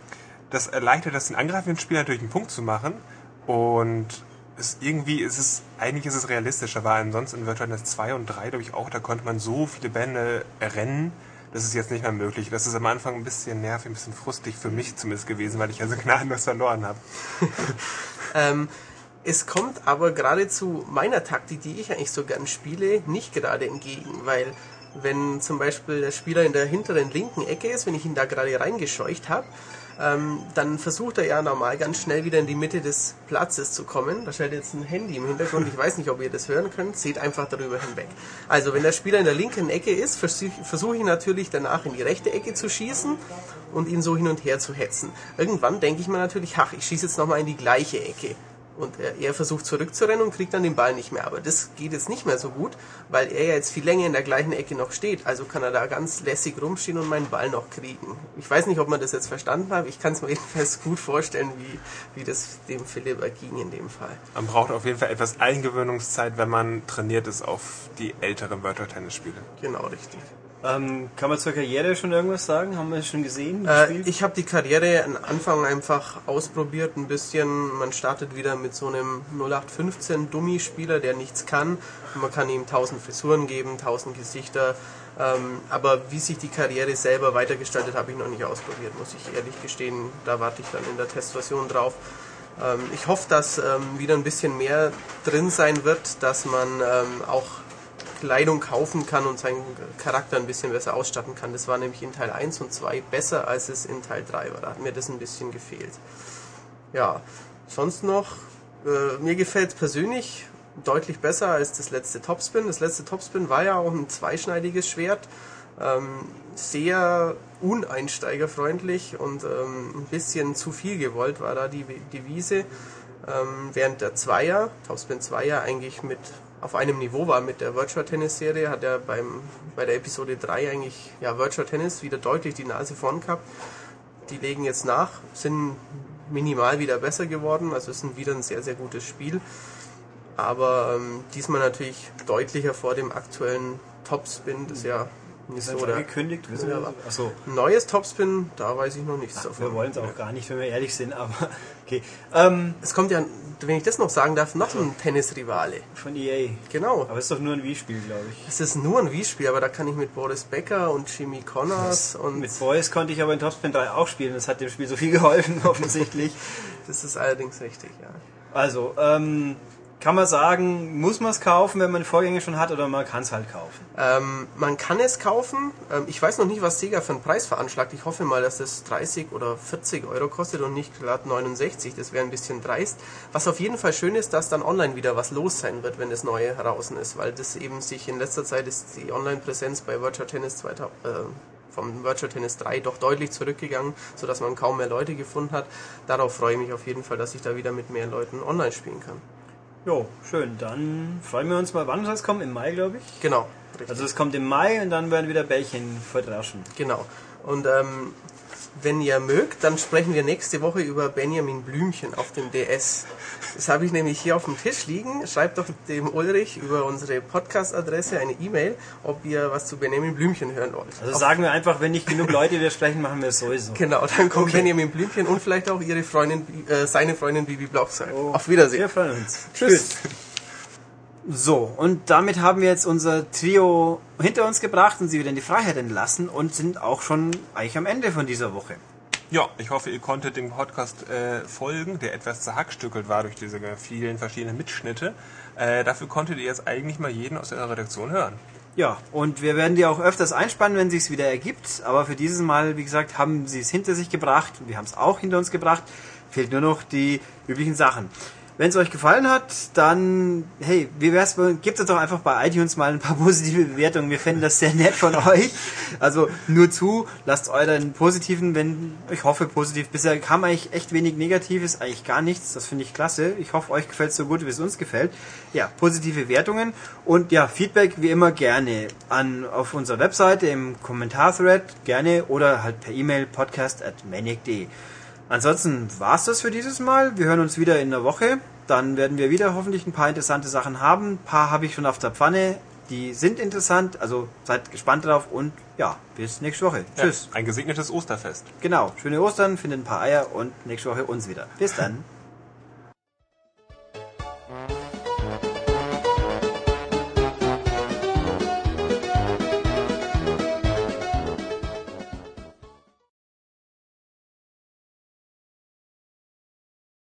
das erleichtert das den angreifenden Spieler natürlich einen Punkt zu machen und es irgendwie ist es, eigentlich ist es realistischer, weil ansonsten in Virtual Tennis 2 und 3, glaube ich auch, da konnte man so viele Bände rennen, das ist jetzt nicht mehr möglich. Das ist am Anfang ein bisschen nervig, ein bisschen frustig für mich zumindest gewesen, weil ich also gnadenlos verloren habe. Ähm, es kommt aber gerade zu meiner Taktik, die ich eigentlich so gern spiele, nicht gerade entgegen, weil wenn zum Beispiel der Spieler in der hinteren linken Ecke ist, wenn ich ihn da gerade reingescheucht habe, ähm, dann versucht er ja normal ganz schnell wieder in die Mitte des Platzes zu kommen. Da stellt jetzt ein Handy im Hintergrund, ich weiß nicht, ob ihr das hören könnt, seht einfach darüber hinweg. Also wenn der Spieler in der linken Ecke ist, versuche versuch ich natürlich danach in die rechte Ecke zu schießen und ihn so hin und her zu hetzen. Irgendwann denke ich mir natürlich, ach, ich schieße jetzt nochmal in die gleiche Ecke. Und er, er versucht zurückzurennen und kriegt dann den Ball nicht mehr. Aber das geht jetzt nicht mehr so gut, weil er ja jetzt viel länger in der gleichen Ecke noch steht. Also kann er da ganz lässig rumstehen und meinen Ball noch kriegen. Ich weiß nicht, ob man das jetzt verstanden hat. Ich kann es mir jedenfalls gut vorstellen, wie, wie das dem Philipp erging in dem Fall. Man braucht auf jeden Fall etwas Eingewöhnungszeit, wenn man trainiert ist auf die älteren Virtual Tennis Spiele. Genau, richtig. Ähm, kann man zur Karriere schon irgendwas sagen? Haben wir es schon gesehen? Äh, ich habe die Karriere am Anfang einfach ausprobiert, ein bisschen. Man startet wieder mit so einem 0815 Dummy-Spieler, der nichts kann. Man kann ihm 1000 Frisuren geben, 1000 Gesichter. Ähm, aber wie sich die Karriere selber weitergestaltet, habe ich noch nicht ausprobiert, muss ich ehrlich gestehen. Da warte ich dann in der Testversion drauf. Ähm, ich hoffe, dass ähm, wieder ein bisschen mehr drin sein wird, dass man ähm, auch Kleidung kaufen kann und seinen Charakter ein bisschen besser ausstatten kann. Das war nämlich in Teil 1 und 2 besser, als es in Teil 3 war. Da hat mir das ein bisschen gefehlt. Ja, sonst noch, äh, mir gefällt es persönlich deutlich besser als das letzte Topspin. Das letzte Topspin war ja auch ein zweischneidiges Schwert. Ähm, sehr uneinsteigerfreundlich und ähm, ein bisschen zu viel gewollt war da die Devise. Ähm, während der Zweier, Topspin Zweier, eigentlich mit auf einem Niveau war mit der Virtual Tennis Serie, hat er beim, bei der Episode 3 eigentlich ja, Virtual Tennis wieder deutlich die Nase vorn gehabt. Die legen jetzt nach, sind minimal wieder besser geworden, also es ist wieder ein sehr, sehr gutes Spiel. Aber ähm, diesmal natürlich deutlicher vor dem aktuellen Topspin, das ja ist so das schon der angekündigt? Wissen wir was? Achso, Neues Topspin, da weiß ich noch nichts wir davon. wollen es auch gar nicht, wenn wir ehrlich sind, aber okay. Ähm, Es kommt ja wenn ich das noch sagen darf, noch ein Tennisrivale. Von EA. Genau. Aber es ist doch nur ein Wii-Spiel, glaube ich. Es ist nur ein Wii-Spiel, aber da kann ich mit Boris Becker und Jimmy Connors und Mit Boys konnte ich aber in Topspin 3 auch spielen. Das hat dem Spiel so viel geholfen, offensichtlich. das ist allerdings richtig, ja. Also, ähm, kann man sagen, muss man es kaufen, wenn man die Vorgänge schon hat, oder man kann es halt kaufen? Ähm, man kann es kaufen. Ähm, ich weiß noch nicht, was Sega für einen Preis veranschlagt. Ich hoffe mal, dass das 30 oder 40 Euro kostet und nicht glatt 69. Das wäre ein bisschen dreist. Was auf jeden Fall schön ist, dass dann online wieder was los sein wird, wenn das Neue heraus ist, weil das eben sich in letzter Zeit ist die Online-Präsenz bei Virtual Tennis 2000, äh, vom Virtual Tennis 3 doch deutlich zurückgegangen, sodass man kaum mehr Leute gefunden hat. Darauf freue ich mich auf jeden Fall, dass ich da wieder mit mehr Leuten online spielen kann. Jo, schön. Dann freuen wir uns mal. Wann soll es kommen? Im Mai, glaube ich. Genau, richtig. Also es kommt im Mai und dann werden wieder Bällchen verdraschen. Genau. Und ähm, wenn ihr mögt, dann sprechen wir nächste Woche über Benjamin Blümchen auf dem DS. Das habe ich nämlich hier auf dem Tisch liegen. Schreibt doch dem Ulrich über unsere Podcast-Adresse eine E-Mail, ob ihr was zu Benjamin Blümchen hören wollt. Also Auf- sagen wir einfach, wenn nicht genug Leute wir sprechen, machen wir es sowieso. Genau, dann kommt Benjamin Blümchen und vielleicht auch ihre Freundin, äh, seine Freundin Bibi Blocksberg. Auf Wiedersehen. Wir freuen uns. Tschüss. So, und damit haben wir jetzt unser Trio hinter uns gebracht und sie wieder in die Freiheit entlassen und sind auch schon eigentlich am Ende von dieser Woche. Ja, ich hoffe, ihr konntet dem Podcast äh, folgen, der etwas zerhackstückelt war durch diese vielen verschiedenen Mitschnitte. Äh, dafür konntet ihr jetzt eigentlich mal jeden aus der Redaktion hören. Ja, und wir werden die auch öfters einspannen, wenn sich's wieder ergibt. Aber für dieses Mal, wie gesagt, haben sie es hinter sich gebracht. Wir haben es auch hinter uns gebracht. Fehlt nur noch die üblichen Sachen. Wenn es euch gefallen hat, dann, hey, wie wär's, gebt uns doch einfach bei iTunes mal ein paar positive Bewertungen. Wir fänden das sehr nett von euch. Also nur zu, lasst euren positiven, wenn, ich hoffe positiv. Bisher kam eigentlich echt wenig Negatives, eigentlich gar nichts. Das finde ich klasse. Ich hoffe, euch gefällt so gut, wie es uns gefällt. Ja, positive Wertungen und ja, Feedback wie immer gerne an, auf unserer Webseite im Kommentar-Thread gerne oder halt per E-Mail podcast at maniac.de. Ansonsten war's das für dieses Mal. Wir hören uns wieder in der Woche. Dann werden wir wieder hoffentlich ein paar interessante Sachen haben. Ein paar habe ich schon auf der Pfanne. Die sind interessant. Also seid gespannt drauf und ja, bis nächste Woche. Tschüss. Ja, ein gesegnetes Osterfest. Genau. Schöne Ostern, findet ein paar Eier und nächste Woche uns wieder. Bis dann.